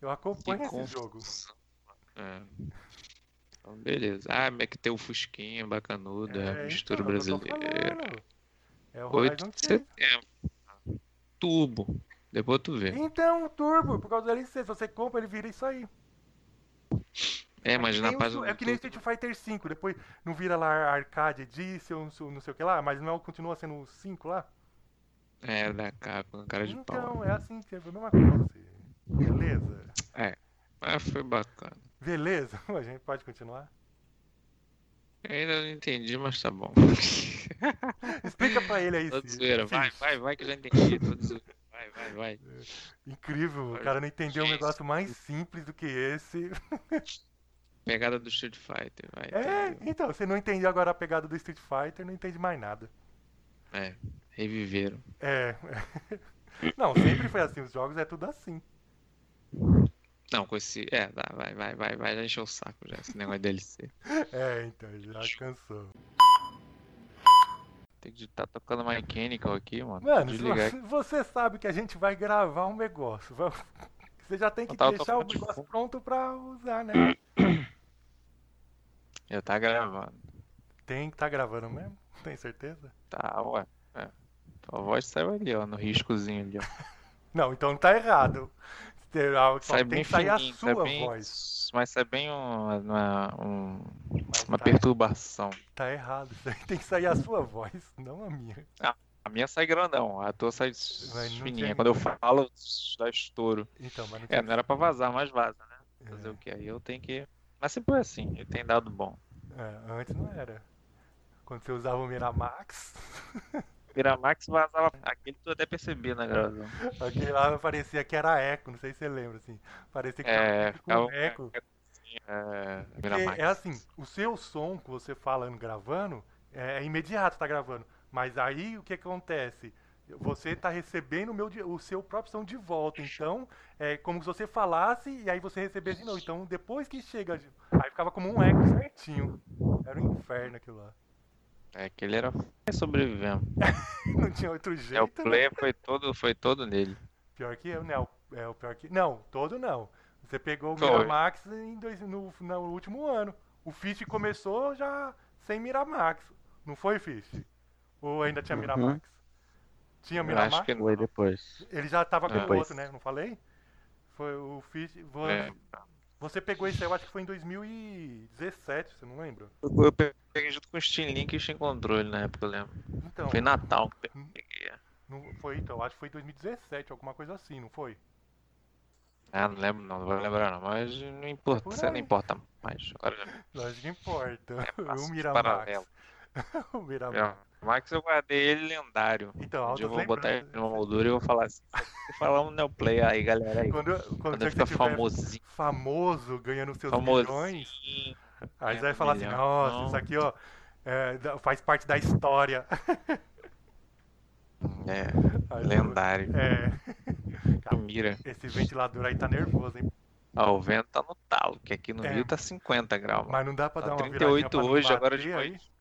Eu acompanho esse jogo. confusão. É. Então, beleza. Ah, é que tem o Fusquinha, bacanudo, é, mistura então, é o eu tô brasileira. É o 8 Horizon de setembro. Turbo. Depois tu vê. Então, o Turbo, por causa do DLC, se você compra, ele vira isso aí. É, mas que na o página É que nem Turbo- Street Fighter V, depois não vira lá Arcade Edition, não sei o que lá, mas não continua sendo o 5 lá? É, da Capcom, cara de pau. Então, é assim, que é a mesma coisa. Beleza? Mas foi bacana. Beleza? A gente pode continuar? Eu ainda não entendi, mas tá bom. Explica pra ele aí, Tô zoeira. Vai, vai, vai que eu já entendi. Tô zoeira. Vai, vai, vai. Incrível, o cara não entendeu um Gente. negócio mais simples do que esse. Pegada do Street Fighter, vai. É, entendeu? então, você não entendeu agora a pegada do Street Fighter, não entende mais nada. É, reviveram. É. Não, sempre foi assim, os jogos é tudo assim. Não, com esse. É, dá, vai, vai, vai, vai, já encheu o saco já, esse negócio de DLC. É, então, já cansou. Tem que estar tocando Mechanical aqui, mano. Mano, se você sabe que a gente vai gravar um negócio. vai- Você já tem que Eu deixar o negócio pronto pra usar, né? Já tá gravando. Tem que tá gravando mesmo? Tem certeza? Tá, ué. É. Tua voz saiu ali, ó, no riscozinho ali, ó. Não, então tá errado. Ah, Sai tem que sair fininho, a sua bem, voz. Mas sai bem um- uma, um- Mas uma tá, perturbação. tá errado. Tem que sair a sua voz, não a minha. A minha sai grandão, a tua sai Mas fininha. Quando eu falo, dá estouro. Então, mas não É, não era pra vazar, mas vaza, né? Fazer É. o que? Aí eu tenho que. Mas sempre foi assim, ele tem dado bom. É, antes não era. Quando você usava o Miramax, Miramax vazava. Aquele tu até percebia na gravação. aquele lá parecia que era eco, não sei se você lembra, assim. Parecia que É, tava com ficava- eco. É, Miramax. é assim, o seu som que você falando gravando é, é imediato, tá gravando. Mas aí o que acontece? Você tá recebendo o, meu, o seu próprio som de volta. Então, é como se você falasse e aí você recebesse de novo. Então, depois que chega. Aí ficava como um eco certinho. Era um inferno aquilo lá. É que ele era sobrevivendo. Não tinha outro É, o jeito. né? play foi todo, foi todo nele. Pior que eu, né? É o pior que. Não, todo não. Você pegou o Foi. Miramax em dois, no, no último ano. O Fish começou já sem Miramax. Não foi, Fish? Ou ainda tinha Uhum. Miramax? Tinha Eu Miramax? acho que Foi depois. Ele já tava com o outro, né? Não falei? Foi o Fish. vo- É. Você pegou esse aí, eu acho que foi em 2017, você não lembra? Eu peguei junto com o Steam Link e o Steam Controle na época, eu lembro. Então, Foi Natal que eu peguei. não foi, então, acho que foi em 2017, alguma coisa assim, não foi? Ah, não lembro não, não vou lembrar não, mas não importa, por isso não importa mais. Agora já Lógico que importa. passa o Miramax. o Miramax. É, Max eu guardei ele lendário. Então, eu vou botar ele lembranças. numa moldura e vou falar assim. Vou falar um Neoplay aí, galera aí. Quando, quando, Quando você tiver famosinho. famoso, ganhando seus milhões, Famosinho. aí você vai É, falar assim, nossa, Não. isso aqui, ó, é, faz parte da história. É, Aí, lendário. É. Que mira. Esse ventilador aí tá nervoso, hein? Ó, o vento tá no talo, que aqui no É. Rio tá 50 graus. Mas não dá pra Tá dar uma 38 viradinha pra não hoje, agora de noite.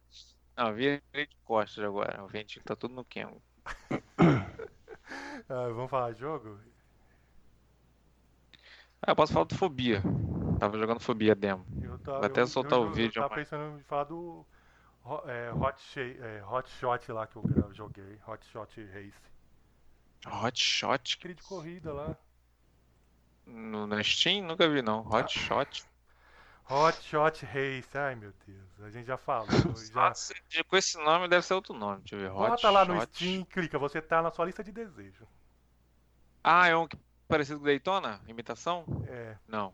Não, virei de costas agora. O ventinho tá tudo no Kengo. Ah, vamos falar jogo? Ah, eu posso falar do Fobia. Tava jogando Fobia demo. Eu Vou até eu- soltar eu- o eu vídeo, tava mas- pensando em falar do é, Hot, é, Hot Shot lá que eu joguei. Hot Shot Race. Hot Shot Aquele de corrida lá. no, na Steam? Nunca vi não. Hot Shot. Hot Shot Race. Ai meu Deus, a gente já falou. já... Nossa, com esse nome deve ser outro nome. Deixa eu ver. Hot Bota lá no Shot. Steam, clica, você tá na sua lista de desejo. Ah, é um parecido com Daytona? Imitação? É. Não.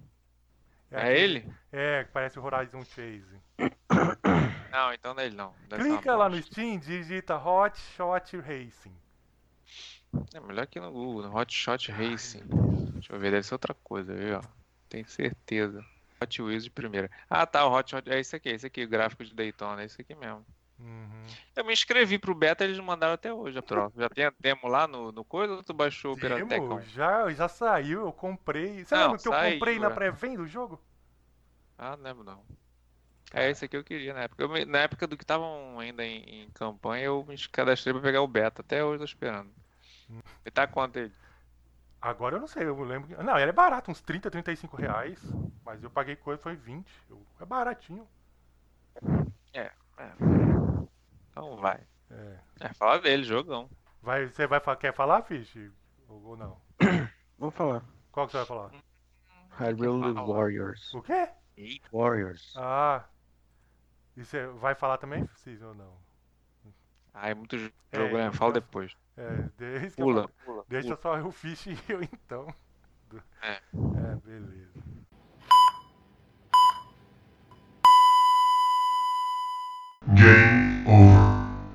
É, aquele- ele? É, parece o Horizon Chase. Não, então não é ele não. Deve Clica lá no. Steam, digita Hot Shot Racing. É melhor que no Google, no Hot Shot Racing. Deixa eu ver, deve ser outra coisa, viu? Tenho certeza. Hot Wheels de primeira. Ah, tá, o Hot Shot. É esse aqui, esse aqui, o gráfico de Daytona, é esse aqui mesmo. Uhum. Eu me inscrevi pro beta, eles mandaram até hoje a troca. Já tem a demo lá no, no coisa ou tu baixou o Demo, Piratecão? já, já saiu, eu comprei. Você Não, lembra que eu comprei na é. pré-venda do jogo? Ah, não lembro não. É esse aqui eu queria na época. Me- na época do que estavam ainda em, em campanha, eu me cadastrei pra pegar o beta. Até hoje eu tô esperando. E tá quanto ele? Agora eu não sei, eu lembro. que- Não, ele é barato, uns 30, 35 reais. Mas eu paguei coisa, foi 20. Eu- É baratinho. Então vai. É. É, fala dele, jogão. Vai, você vai, quer falar, Fish? Ou, ou não? Vou falar. Qual que você vai falar? Hyrule. Warriors. O quê? Warriors. Ah. E você vai falar também, Cis, ou não? Ah, é muito é, jogo, é, né? Então Fala tá. depois. É, deixa é pula, pula, Deixa pula. só eu Fish e eu então. É. É, beleza. Game over.